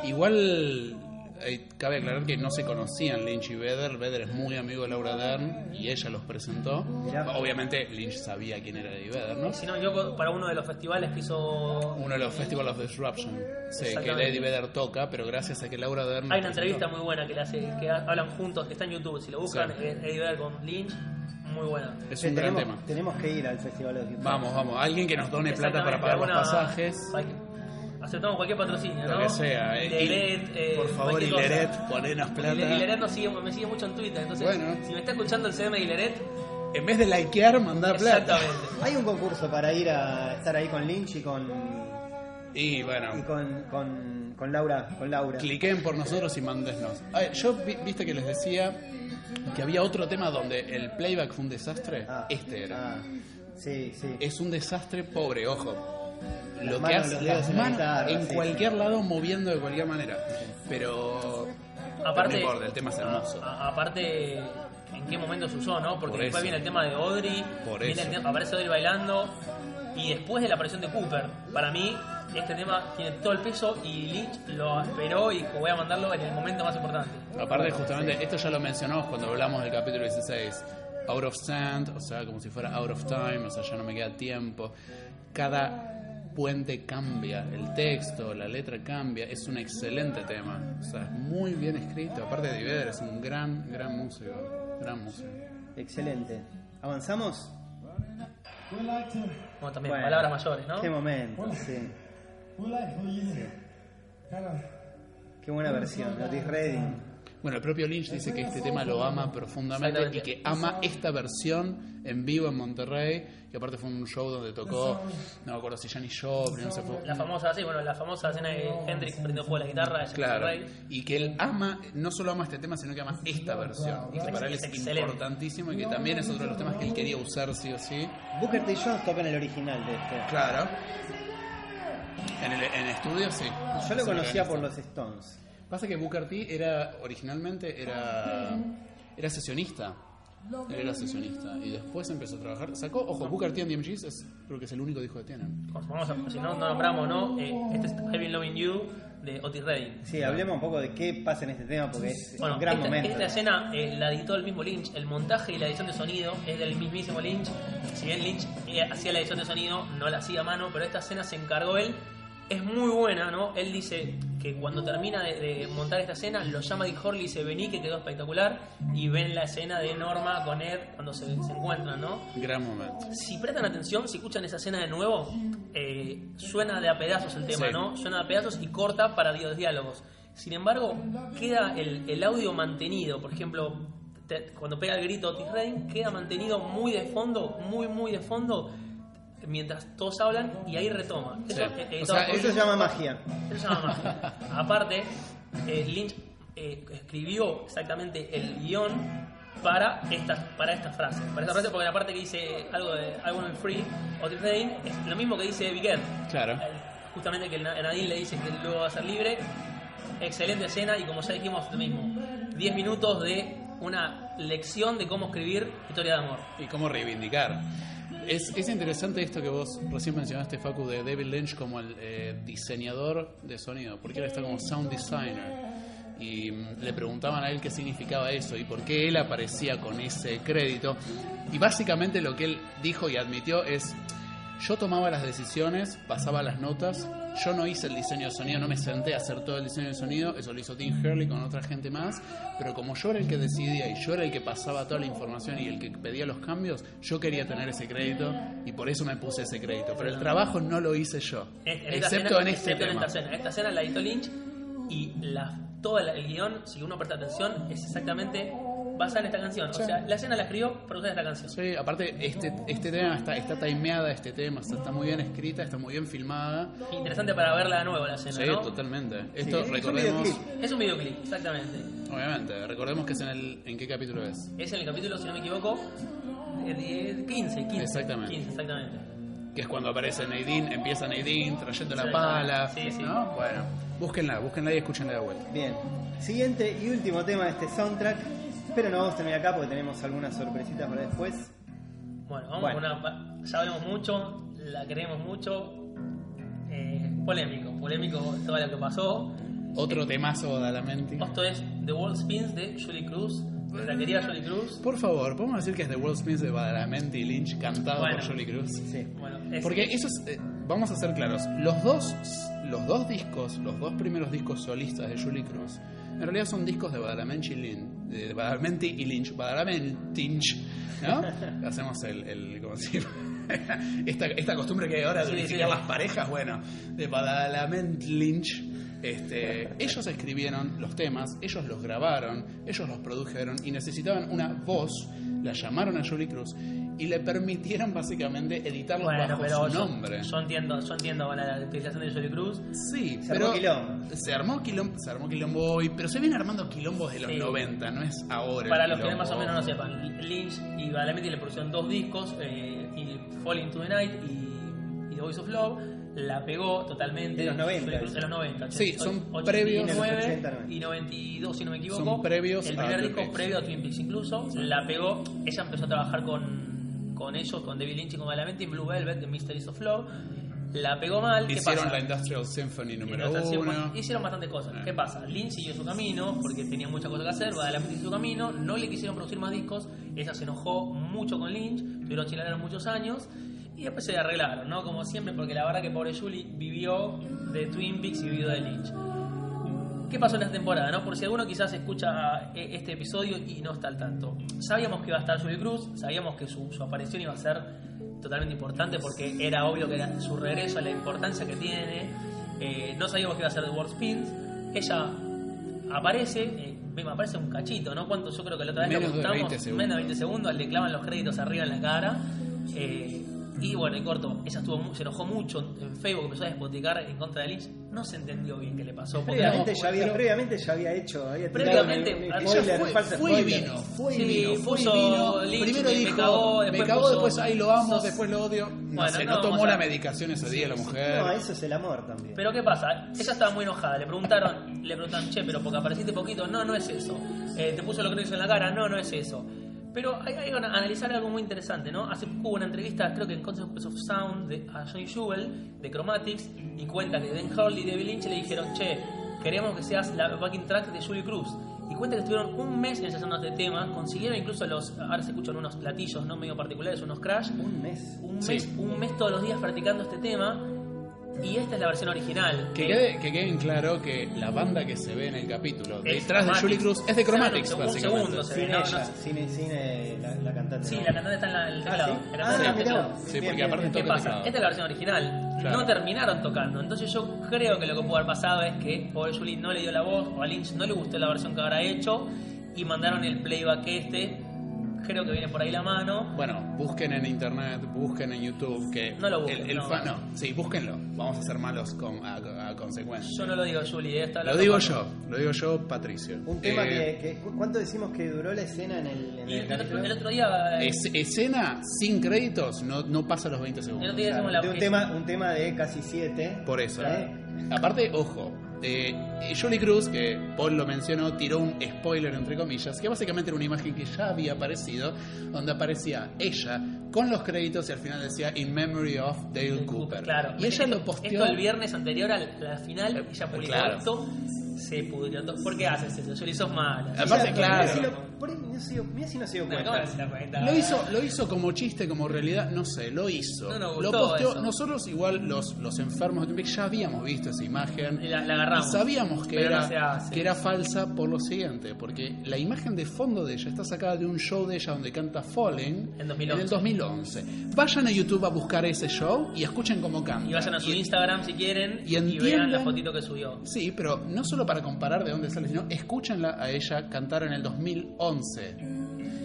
Igual eh, cabe aclarar que no se conocían Lynch y Vedder. Vedder es muy amigo de Laura Dern y ella los presentó. Mirá. Obviamente Lynch sabía quién era Eddie Vedder, ¿no? Si no equivoco, para uno de los festivales que hizo Uno de los Festival of Disruption. Sí, que. Eddie Vedder toca, pero gracias a que Laura Dern. Hay una entrevista muy buena que le hace, que ha- hablan juntos, que está en YouTube, si lo buscan, Sí. Eddie Vedder con Lynch, muy buena. Es un gran tenemos, tema. tenemos que ir al Festival de Vamos, vamos. Alguien que nos done plata para pagar los pasajes. hay que- Aceptamos cualquier patrocinio, Lo ¿no? que sea. eh. Hileret, eh, por favor, cualquier cosa. Hileret, ponenos plata. Hile- Hileret nos sigue, me sigue mucho en Twitter, entonces Bueno. si me está escuchando el CM de Hileret, En vez de likear, mandar plata. exactamente. [LAUGHS] Hay un concurso para ir a estar ahí con Lynch y con Y bueno, y con, con, con Laura, con Laura. cliquen por nosotros y mandesnos. Ay, yo vi- viste que les decía que había otro tema donde el playback fue un desastre. Ah, este era. ah, sí, sí. Es un desastre pobre, ojo. Lo que hace los dedos las en la manos guitarra, en sí, cualquier lado moviendo de cualquier manera. Pero Aparte, no importa, el tema es hermoso. a- aparte, ¿en qué momento se usó, no? Porque Por después eso. viene el tema de Audrey, Por viene eso. el tema- aparece Audrey bailando, y después de la aparición de Cooper, para mí, este tema tiene todo el peso y Lynch lo esperó y dijo, voy a mandarlo en el momento más importante. Aparte, justamente, esto ya lo mencionamos cuando hablamos del capítulo 16. Out of sand, o sea, como si fuera out of time, o sea, ya no me queda tiempo. Cada puente cambia, el texto, la letra cambia, es un excelente tema. O sea, es muy bien escrito. Aparte de Vedder, es un gran, gran músico. Gran músico. Excelente. ¿Avanzamos? Bueno, también Bueno, palabras mayores, ¿no? Qué momento, sí. Qué buena versión, Otis Redding. Bueno, el propio Lynch dice que este tema lo ama profundamente y que ama esta versión en vivo en Monterrey. Y aparte fue un show donde tocó, no me acuerdo si Janis Joplin, no sé, fue La famosa, sí, bueno, la famosa escena de Hendrix prendió fuego a la guitarra de Claro, Rey. y que él ama, no solo ama este tema, sino que ama esta versión. Y que para él es importantísimo y que también es otro de los temas que él quería usar sí o sí. Booker T. Jones toca en el original de este. Claro. En el en estudio sí. Yo lo conocía por los Stones. Pasa que Booker T era, originalmente era, era sesionista. Él era sesionista y después empezó a trabajar. Sacó, ojo, Booker T and the MGs es, creo que es el único disco que tienen. Vamos a- si no, no nombramos, ¿no? Eh, este es I've Been Loving You de Otis Redding. Sí, hablemos un poco de qué pasa en este tema porque es Bueno, un gran esta, momento. esta escena eh, la editó el mismo Lynch. El montaje y la edición de sonido es del mismísimo Lynch. Si bien Lynch eh, hacía la edición de sonido, no la hacía a mano, pero esta escena se encargó él. Es muy buena, ¿no? Él dice que cuando termina de, de montar esta escena, lo llama Dick Horley y dice, vení, que quedó espectacular. Y ven la escena de Norma con Ed cuando se, se encuentran, ¿no? Gran momento. Si prestan atención, si escuchan esa escena de nuevo, eh, suena de a pedazos el tema, Sí. ¿no? Suena de a pedazos y corta para los diálogos. Sin embargo, queda el, el audio mantenido. Por ejemplo, te- cuando pega el grito Otis Redding, queda mantenido muy de fondo, muy, muy de fondo, mientras todos hablan y ahí retoma. Eso, Sí. eh, eh, O todo sea, por- Eso se llama magia. eso se llama magia. [LAUGHS] Aparte, eh, Lynch eh, escribió exactamente el guion para estas para esta frase. Para esta frase, porque la parte que dice algo de I want free, Otis Redding, es lo mismo que dice Big Ed. Claro. Eh, Justamente que Nadine le dice que luego va a ser libre. Excelente escena y como ya dijimos, lo mismo. 10 minutos de una lección de cómo escribir historia de amor. Y cómo reivindicar. Es, es interesante esto que vos recién mencionaste, Facu, de David Lynch como el eh, diseñador de sonido, porque él está como sound designer. Y mm, le preguntaban a él qué significaba eso y por qué él aparecía con ese crédito. Y básicamente lo que él dijo y admitió es, yo tomaba las decisiones, pasaba las notas, yo no hice el diseño de sonido, no me senté a hacer todo el diseño de sonido, eso lo hizo Tim Hurley con otra gente más, pero como yo era el que decidía y yo era el que pasaba toda la información y el que pedía los cambios, yo quería tener ese crédito y por eso me puse ese crédito, pero el trabajo no lo hice yo, En- en esta excepto escena- en este excepto en esta escena. Esta escena la editó Lynch y la, todo el, el guion, si uno presta atención, es exactamente basada en esta canción. O sea, la escena la escribió usar esta canción. Sí, aparte este, este tema está, está timeada, este tema, está, está muy bien escrita, está muy bien filmada. Interesante para verla de nuevo la escena, Sí, ¿no? totalmente. Sí, Esto es un recordemos, videoclip. Es un videoclip, exactamente. obviamente, recordemos que es en el, ¿en qué capítulo es? Es en el capítulo, si no me equivoco, de 10, 15, 15. Exactamente. 15, exactamente. Que es cuando aparece Nadine, empieza Nadine trayendo la pala, sí, sí. ¿no? Bueno, búsquenla, búsquenla y escúchenla de vuelta. Bien. Siguiente y último tema de este soundtrack. Pero no vamos a terminar acá porque tenemos algunas sorpresitas para después. Bueno, vamos Bueno. con una. Ya hablamos mucho, la queremos mucho. Eh, polémico, polémico todo lo que pasó. Otro temazo de la mente. Esto es The World Spins de Julie Cruz, nuestra querida Julie Cruz. Por favor, podemos decir que es The World Spins de Badalamenti y Lynch cantado Bueno. por Jolie Cruz. Sí. Bueno, es- Porque eso es, eh, vamos a ser claros, los dos, los dos discos, los dos primeros discos solistas de Julie Cruz, en realidad son discos de Badalamenti y Lynch, de Badalamenti y Lynch, Badalamenti, ¿no? [LAUGHS] Hacemos el, el [LAUGHS] esta, esta costumbre que hay ahora de Sí, unificar sí. las parejas, bueno, de Badalamenti Lynch. Este, [LAUGHS] ellos escribieron los temas, ellos los grabaron, ellos los produjeron y necesitaban una voz, la llamaron a Julie Cruz y le permitieron básicamente editarlos Bueno, bajo pero su yo, nombre. yo entiendo, yo entiendo con la utilización de Julie Cruz. Sí, Se pero armó quilombo. se armó quilombo, se armó quilombo hoy, pero se viene armando quilombos de los Sí. 90, no es ahora. Para los que más o menos no sepan, Lynch y Badalamenti le produjeron dos discos, eh, y Falling to the Night y, y The Voice of Love. La pegó totalmente. De los 90. Julie Cruz, De los 90. Sí, son 89 previos- De los 80, y 92, si no me equivoco. Son previos El primer disco previo a Twin Peaks incluso. La pegó. Ella empezó a trabajar con, con ellos, con David Lynch y con Badalamenti en Blue Velvet de Mysteries of Love. La pegó mal. ¿Qué Hicieron pasa? la Industrial Symphony número uno. Hicieron bastantes cosas. Ah. ¿Qué pasa? Lynch siguió su camino porque tenía muchas cosas que hacer. Badalamenti hizo su camino. No le quisieron producir más discos. Ella se enojó mucho con Lynch. Tuvieron chilenos muchos años. Y después se arreglaron, ¿no? Como siempre, porque la verdad que pobre Julie vivió de Twin Peaks y vivió de Lynch. ¿Qué pasó en esta temporada? No? Por si alguno quizás escucha eh, este episodio y no está al tanto. Sabíamos que iba a estar Julie Cruz, sabíamos que su, su aparición iba a ser totalmente importante porque era obvio que era su regreso, la importancia que tiene. Eh, no sabíamos que iba a ser The World Spins. Ella aparece, eh, me aparece un cachito, ¿no? ¿Cuánto? Yo creo que la otra vez Menos lo de contamos, 20 segundos. menos de 20 segundos, le clavan los créditos arriba en la cara. Eh, y bueno, en corto, ella estuvo, se enojó mucho en Facebook, empezó a despoticar en contra de Lynch. No se entendió bien qué le pasó. Previamente, no, ya había, previamente ya había hecho. Había Previamente, un- un spoiler, fue, y vino, fue y Sí, vino, fue y vino. Lynch, Primero me- me dijo, cagó, me después cagó, puso, después ahí lo amo, sos- después lo odio. No Bueno, sé, no no, tomó la medicación ese día la mujer. No, eso es el amor también. Pero ¿qué pasa? Ella estaba muy enojada. Le preguntaron, le preguntaron, che, pero porque apareciste poquito. No, no es eso. Eh, te puso lo que te hizo en la cara. No, no es eso. Pero hay, hay que analizar algo muy interesante, ¿no? Hace poco hubo una entrevista, creo que en Consequence of Sound, de, a Johnny Jewel, de Chromatics, y cuenta que Dan Hurley y David Lynch le dijeron, che, queremos que seas la backing track de Julie Cruz. Y cuenta que estuvieron un mes ensayando este tema, consiguieron incluso los, ahora se escuchan unos platillos no medio particulares, unos crash, Un mes. un Sí. mes, un mes todos los días practicando este tema. Y esta es la versión original. Que quede, que quede en claro que la banda que se ve en el capítulo detrás de. Julie Cruz es de Chromatics, Claro, un básicamente. segundo, se Sin ve, no, ella, no- sin, sin eh, la, la cantante. Sí, ¿no? la cantante está en la- el teclado. ¿sí? La cantante Ah, teclado. Sí, Bien, porque bien, aparte bien. ¿Qué pasa? teclado. Esta es la versión original. Claro. No terminaron tocando. Entonces yo creo que lo que pudo haber pasado es que pobre Julie no le dio la voz o a Lynch no le gustó la versión que habrá hecho y mandaron el playback este. Creo que viene por ahí la mano. Bueno, busquen en internet, busquen en YouTube que No lo busquen, el, el no. fan, no, sí, búsquenlo. vamos a ser malos con, a, a consecuencia. Yo no lo digo, Julie, esta Lo digo yo, lo digo yo, Patricio. Un tema Eh, que, que- ¿Cuánto decimos que duró la escena en el, en el el, otro, el otro día. eh, es- escena sin créditos no, no pasa los 20 el segundos. otro día Claro, hicimos la. de un, tema, un tema de casi siete. Por eso. ¿Eh? Aparte, ojo, eh, Julie Cruz, que Paul lo mencionó, tiró un spoiler entre comillas, que básicamente era una imagen que ya había aparecido, donde aparecía ella con los créditos y al final decía In Memory of Dale Cooper. Claro. Y ella lo posteó. Esto el viernes anterior a la final, ella publicó claro. esto, se pudrió todo. ¿Por qué haces eso? Julie, sos mala. Aparte, Mira, claro. Mira si, lo, por ahí no se dio- mira si no se dio No, cuenta. ¿cómo no se da cuenta? Lo hizo, lo hizo como chiste, como realidad, no sé, lo hizo. No nos lo gustó posteó. eso. Nosotros, igual, los, los enfermos de Twin Peaks, ya habíamos visto esa imagen. Y la- la agarramos. Y sabíamos que era, que era falsa por lo siguiente, porque la imagen de fondo de ella está sacada de un show de ella donde canta Falling En 2011. el 2011. Vayan a YouTube a buscar ese show y escuchen cómo canta. Y vayan a su Y- Instagram si quieren y y, vean la fotito que subió. Sí, pero no solo para comparar de dónde sale, sino escúchenla a ella cantar en el 2011.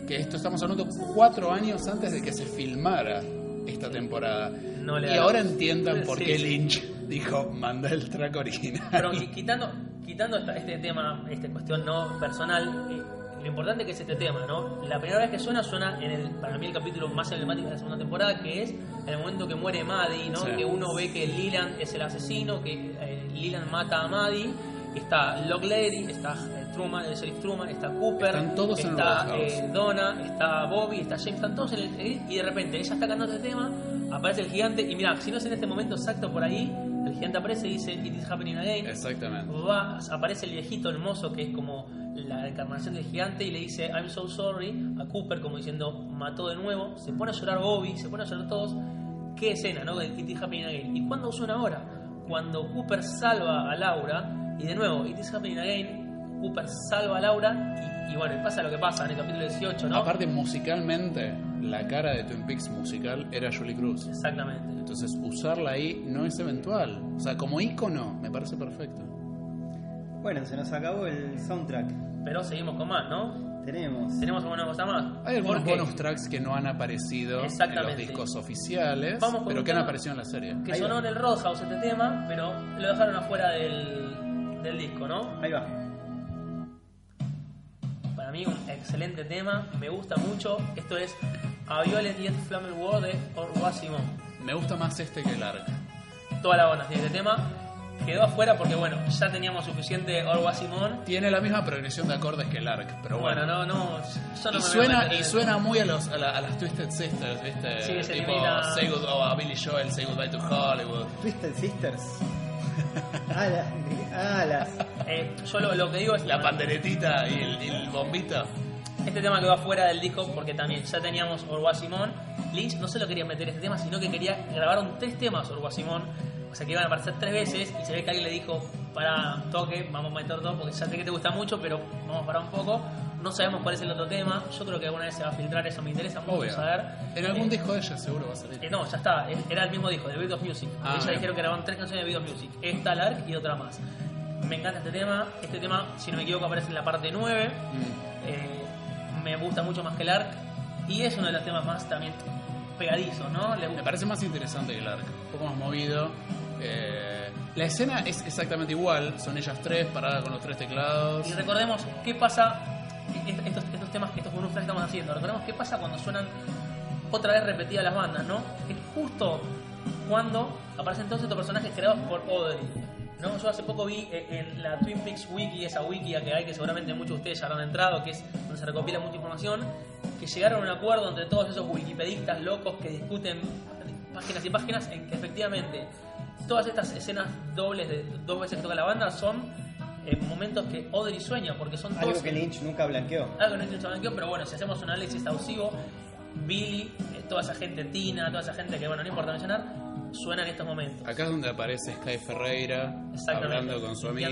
Que esto estamos hablando cuatro años antes de que se filmara esta temporada. No le y ahora entiendan por Sí, qué sí. Lynch dijo, manda el track original. Pero qui- quitando, quitando esta- este tema, esta cuestión no personal, eh, lo importante que es este tema, ¿no? La primera vez que suena, suena en el, para mí el capítulo más emblemático de la segunda temporada, que es el momento que muere Maddie, ¿no? Sí. Que uno ve que Leland es el asesino, que eh, Leland mata a Maddie. Está Locklady, está eh, Truman, el sheriff Truman, está Cooper, Están todos en el está eh, Donna, está Bobby, está James, están todos en el. Y de repente ella está cantando este tema, aparece el gigante, y mira, si no es en este momento exacto por ahí, el gigante aparece y dice It is happening again. Exactamente. Va, aparece el viejito, el mozo, que es como la encarnación del gigante, y le dice I'm so sorry a Cooper, como diciendo mató de nuevo. Se pone a llorar Bobby, se pone a llorar todos. Qué escena, ¿no? De It is happening again. ¿Y cuándo suena ahora? Cuando Cooper salva a Laura, y de nuevo, It is happening again. Cooper salva a Laura, y, y bueno, y pasa lo que pasa en el capítulo 18, ¿no? Aparte, musicalmente, la cara de Twin Peaks musical era Julie Cruz. Exactamente. Entonces, usarla ahí no es eventual. O sea, como ícono, me parece perfecto. Bueno, se nos acabó el soundtrack. Pero seguimos con más, ¿no? Tenemos. ¿Tenemos alguna cosa más? Hay algunos bonus tracks que no han aparecido en los discos oficiales, Vamos con pero que han aparecido en la serie. que Ahí sonó va. en el Roadhouse este tema, pero lo dejaron afuera del, del disco, ¿no? Ahí va. Para mí un excelente tema, me gusta mucho. Esto es A Violet Yet Flammable War de Orwa Simon. Me gusta más este que el ARC. Toda la onda tiene este tema. Quedó afuera porque, bueno, ya teníamos suficiente Orwa Simon. Tiene la misma progresión de acordes que el ARC, pero bueno. Bueno, no, no, yo no y, me suena, y en- suena muy a, los, a, la- a las Twisted Sisters, ¿viste? Sí, se tipo elimina- Say Good, o a Billy Joel, Say Goodbye to Hollywood. Twisted Sisters. [LAUGHS] ah, la- ah, las. Eh, yo lo, que digo es La panderetita y el, el bombito. Este tema quedó afuera del disco porque también ya teníamos Orwa Simón. Lynch no solo quería meter este tema, sino que quería grabaron tres temas Orwa Simón. O sea que iban a aparecer tres veces y se ve que alguien le dijo, para toque, vamos a meter dos porque ya sé que te gusta mucho, pero vamos a parar un poco. No sabemos cuál es el otro tema. Yo creo que alguna vez se va a filtrar, eso me interesa mucho Obvio. saber. En algún Eh, disco de ella seguro va a salir. eh, no, ya está, era el mismo disco, de Beat of Music. Ah, bien. dijeron que grabaron tres canciones de Beat of Music. Esta, Lark y otra más. Me encanta este tema. Este tema, si no me equivoco, aparece en la parte 9. Mm. Eh, me gusta mucho más que el ARC y es uno de los temas más también pegadizos, ¿no? Le Me parece más interesante que el ARC. Un poco más movido. Eh, la escena es exactamente igual. Son ellas tres paradas con los tres teclados. Y recordemos qué pasa, estos, estos temas, estos bonus que estamos haciendo, recordemos qué pasa cuando suenan otra vez repetidas las bandas, ¿no? Es justo cuando aparecen todos estos personajes creados por Audrey. ¿no? Yo hace poco vi eh, en la Twin Peaks Wiki, esa wiki que hay, que seguramente muchos de ustedes ya habrán entrado, que es donde se recopila mucha información, que llegaron a un acuerdo entre todos esos wikipedistas locos que discuten páginas y páginas en que efectivamente todas estas escenas dobles de dos veces que toca la banda son momentos que Audrey sueña, porque son todos Algo que Lynch nunca blanqueó. algo que no entiendo blanqueo, pero bueno, si hacemos un análisis exhaustivo, Billy, eh, toda esa gente, Tina, toda esa gente que, bueno, no importa mencionar, suena en estos momentos. Acá es donde aparece Sky Ferreira hablando con su amiga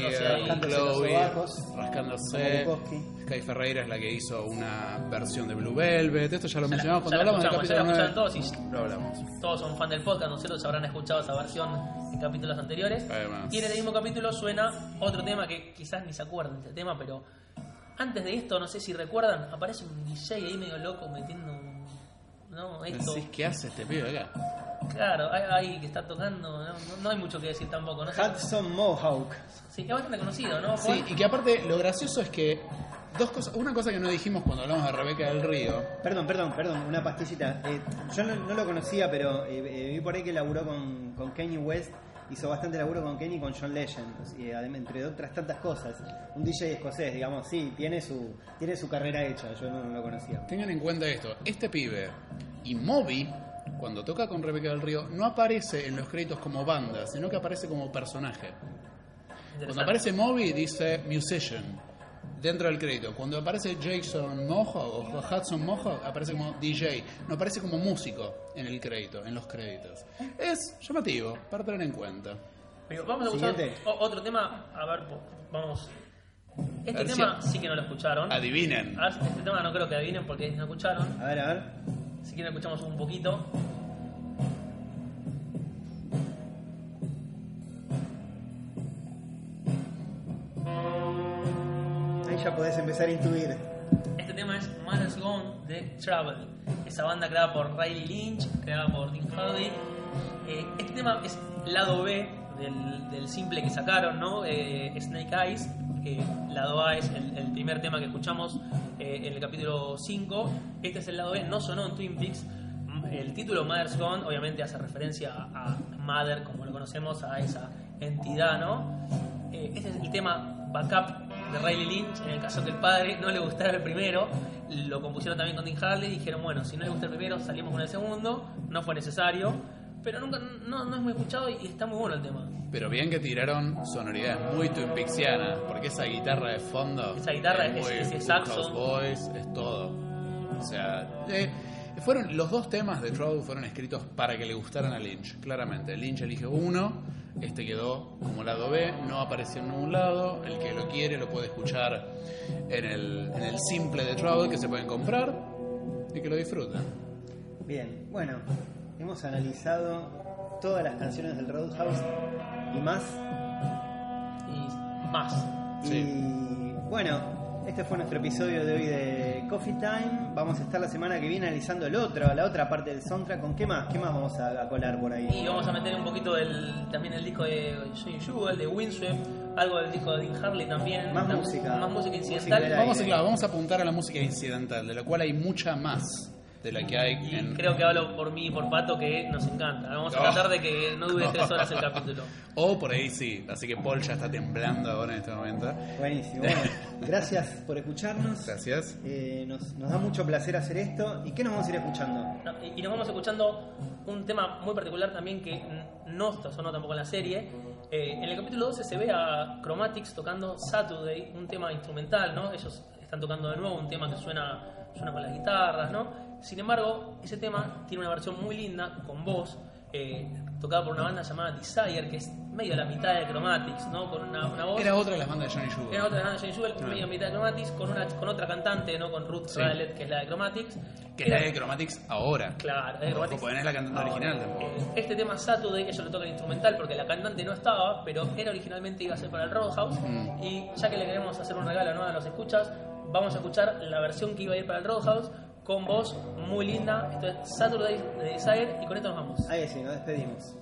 Chloe, rascándose. Sky Ferreira es la que hizo una versión de Blue Velvet. Esto ya lo Ya mencionamos cuando la hablamos del capítulo escucharon 9. todos y Lo hablamos. todos son fan del podcast, ¿no es cierto? Se habrán escuchado esa versión en capítulos anteriores. Además. Y en el mismo capítulo suena otro tema que quizás ni se acuerdan de este tema, pero antes de esto, no sé si recuerdan, aparece un DJ ahí medio loco metiendo un- ¿no? esto. Decís, ¿qué hace este pibe acá? Claro, hay, hay que está tocando, no, no- no hay mucho que decir tampoco, ¿no? Hudson Mohawk. Sí, es bastante conocido, ¿no? Sí, y que aparte lo gracioso es que dos cosas, una cosa que no dijimos cuando hablamos de Rebeca del Río, Perdón, perdón, perdón, una pastillita. Eh, yo no, no lo conocía, pero eh, eh, vi por ahí que laburó con, con Kanye West. Hizo bastante laburo con Kanye y con John Legend, y además, entre otras tantas cosas. Un DJ escocés, digamos, sí, tiene su, tiene su carrera hecha, yo no, no lo conocía. tengan en cuenta esto, este pibe y Moby, cuando toca con Rebeca del Río, no aparece en los créditos como banda, sino que aparece como personaje. Cuando aparece Moby dice musician dentro del crédito. Cuando aparece Jason Mohawk o Hudson Mohawk aparece como DJ, no aparece como músico en el crédito, en los créditos. Es llamativo para tener en cuenta. Pero vamos a escuchar Siguiente. o- otro tema, a ver, po- vamos. Este A ver si- tema sí que no lo escucharon. Adivinen. Este tema no creo que adivinen porque no escucharon. A ver, a ver. Si quieren escuchamos un poquito. Ya podés empezar a intuir. Este tema es Mother's Gone de Travel, esa banda creada por Riley Lynch, creada por Dean Hardy. Eh, este tema es lado B del, del simple que sacaron, ¿no? Eh, Snake Eyes, que lado A es el, el primer tema que escuchamos eh, en el capítulo 5. Este es el lado B, no sonó en Twin Peaks. El título Mother's Gone obviamente hace referencia a, a Mother, como lo conocemos, a esa entidad, ¿no? Eh, este es el tema backup de Riley Lynch, en el caso que el padre no le gustara el primero, lo compusieron también con Dean Harley y dijeron, bueno, si no le gusta el primero, salimos con el segundo, no fue necesario, pero nunca, no, no es muy escuchado y está muy bueno el tema. Pero bien que tiraron sonoridades muy Twin porque esa guitarra de fondo. Esa guitarra, muy ese- ese Full saxo. Boys, es todo. O sea, eh, fueron los dos temas de Trouble fueron escritos para que le gustaran a Lynch, claramente. Lynch eligió uno, este quedó como lado B, no apareció en ningún lado. El que lo quiere lo puede escuchar en el, en el simple de Trouble que se pueden comprar y que lo disfruten. Bien, bueno, hemos analizado todas las canciones del Roadhouse y más. Y más. Sí. Y bueno, este fue nuestro episodio de hoy de Coffee Time. Vamos a estar la semana que viene analizando el otro, la otra parte del soundtrack. ¿Con qué más? ¿Qué más vamos a, a colar por ahí? Y vamos a meter un poquito del, también el disco de Johnny Jewel, de Windswept, algo del disco de Dean Harley también. Más música. Más música incidental. Vamos, a- claro, vamos a apuntar a la música incidental, de la cual hay mucha más de la que hay Y en... creo que hablo por mí y por Pato que nos encanta. Vamos a Oh. tratar de que no dure [LAUGHS] tres horas el capítulo. O por ahí sí, así que Paul ya está temblando ahora en este momento. Buenísimo. [LAUGHS] Bueno, gracias por escucharnos. Gracias. Eh, nos, nos da mucho placer hacer esto. ¿Y qué nos vamos a ir escuchando? No, y y nos vamos escuchando un tema muy particular también que no sonó tampoco en la serie. Eh, en el capítulo 12 se ve a Chromatics tocando Saturday, un tema instrumental, ¿no? Ellos están tocando de nuevo un tema que suena, suena con las guitarras, ¿no? Sin embargo, ese tema tiene una versión muy linda, con voz, eh, tocada por una banda llamada Desire, que es medio a la mitad de Chromatics, ¿no? Con una, una voz... Era otra de las bandas de Johnny Jewel. Era otra de Johnny Jewel, Ah. medio a mitad de Chromatics, con, una, con otra cantante, ¿no? Con Ruth Sí. Rowlett, que es la de Chromatics. Que es la de Chromatics ahora. Claro, es de Chromatics. porque no es la cantante Ahora, original tampoco. eh, Este tema Saturday, ellos lo tocan instrumental porque la cantante no estaba, pero era originalmente iba a ser para el Roadhouse. Mm. Y ya que le queremos hacer un regalo ¿no? a los escuchas, vamos a escuchar la versión que iba a ir para el Roadhouse con voz muy linda. Esto es Saturday de Desire y con esto nos vamos. Ahí sí, nos despedimos.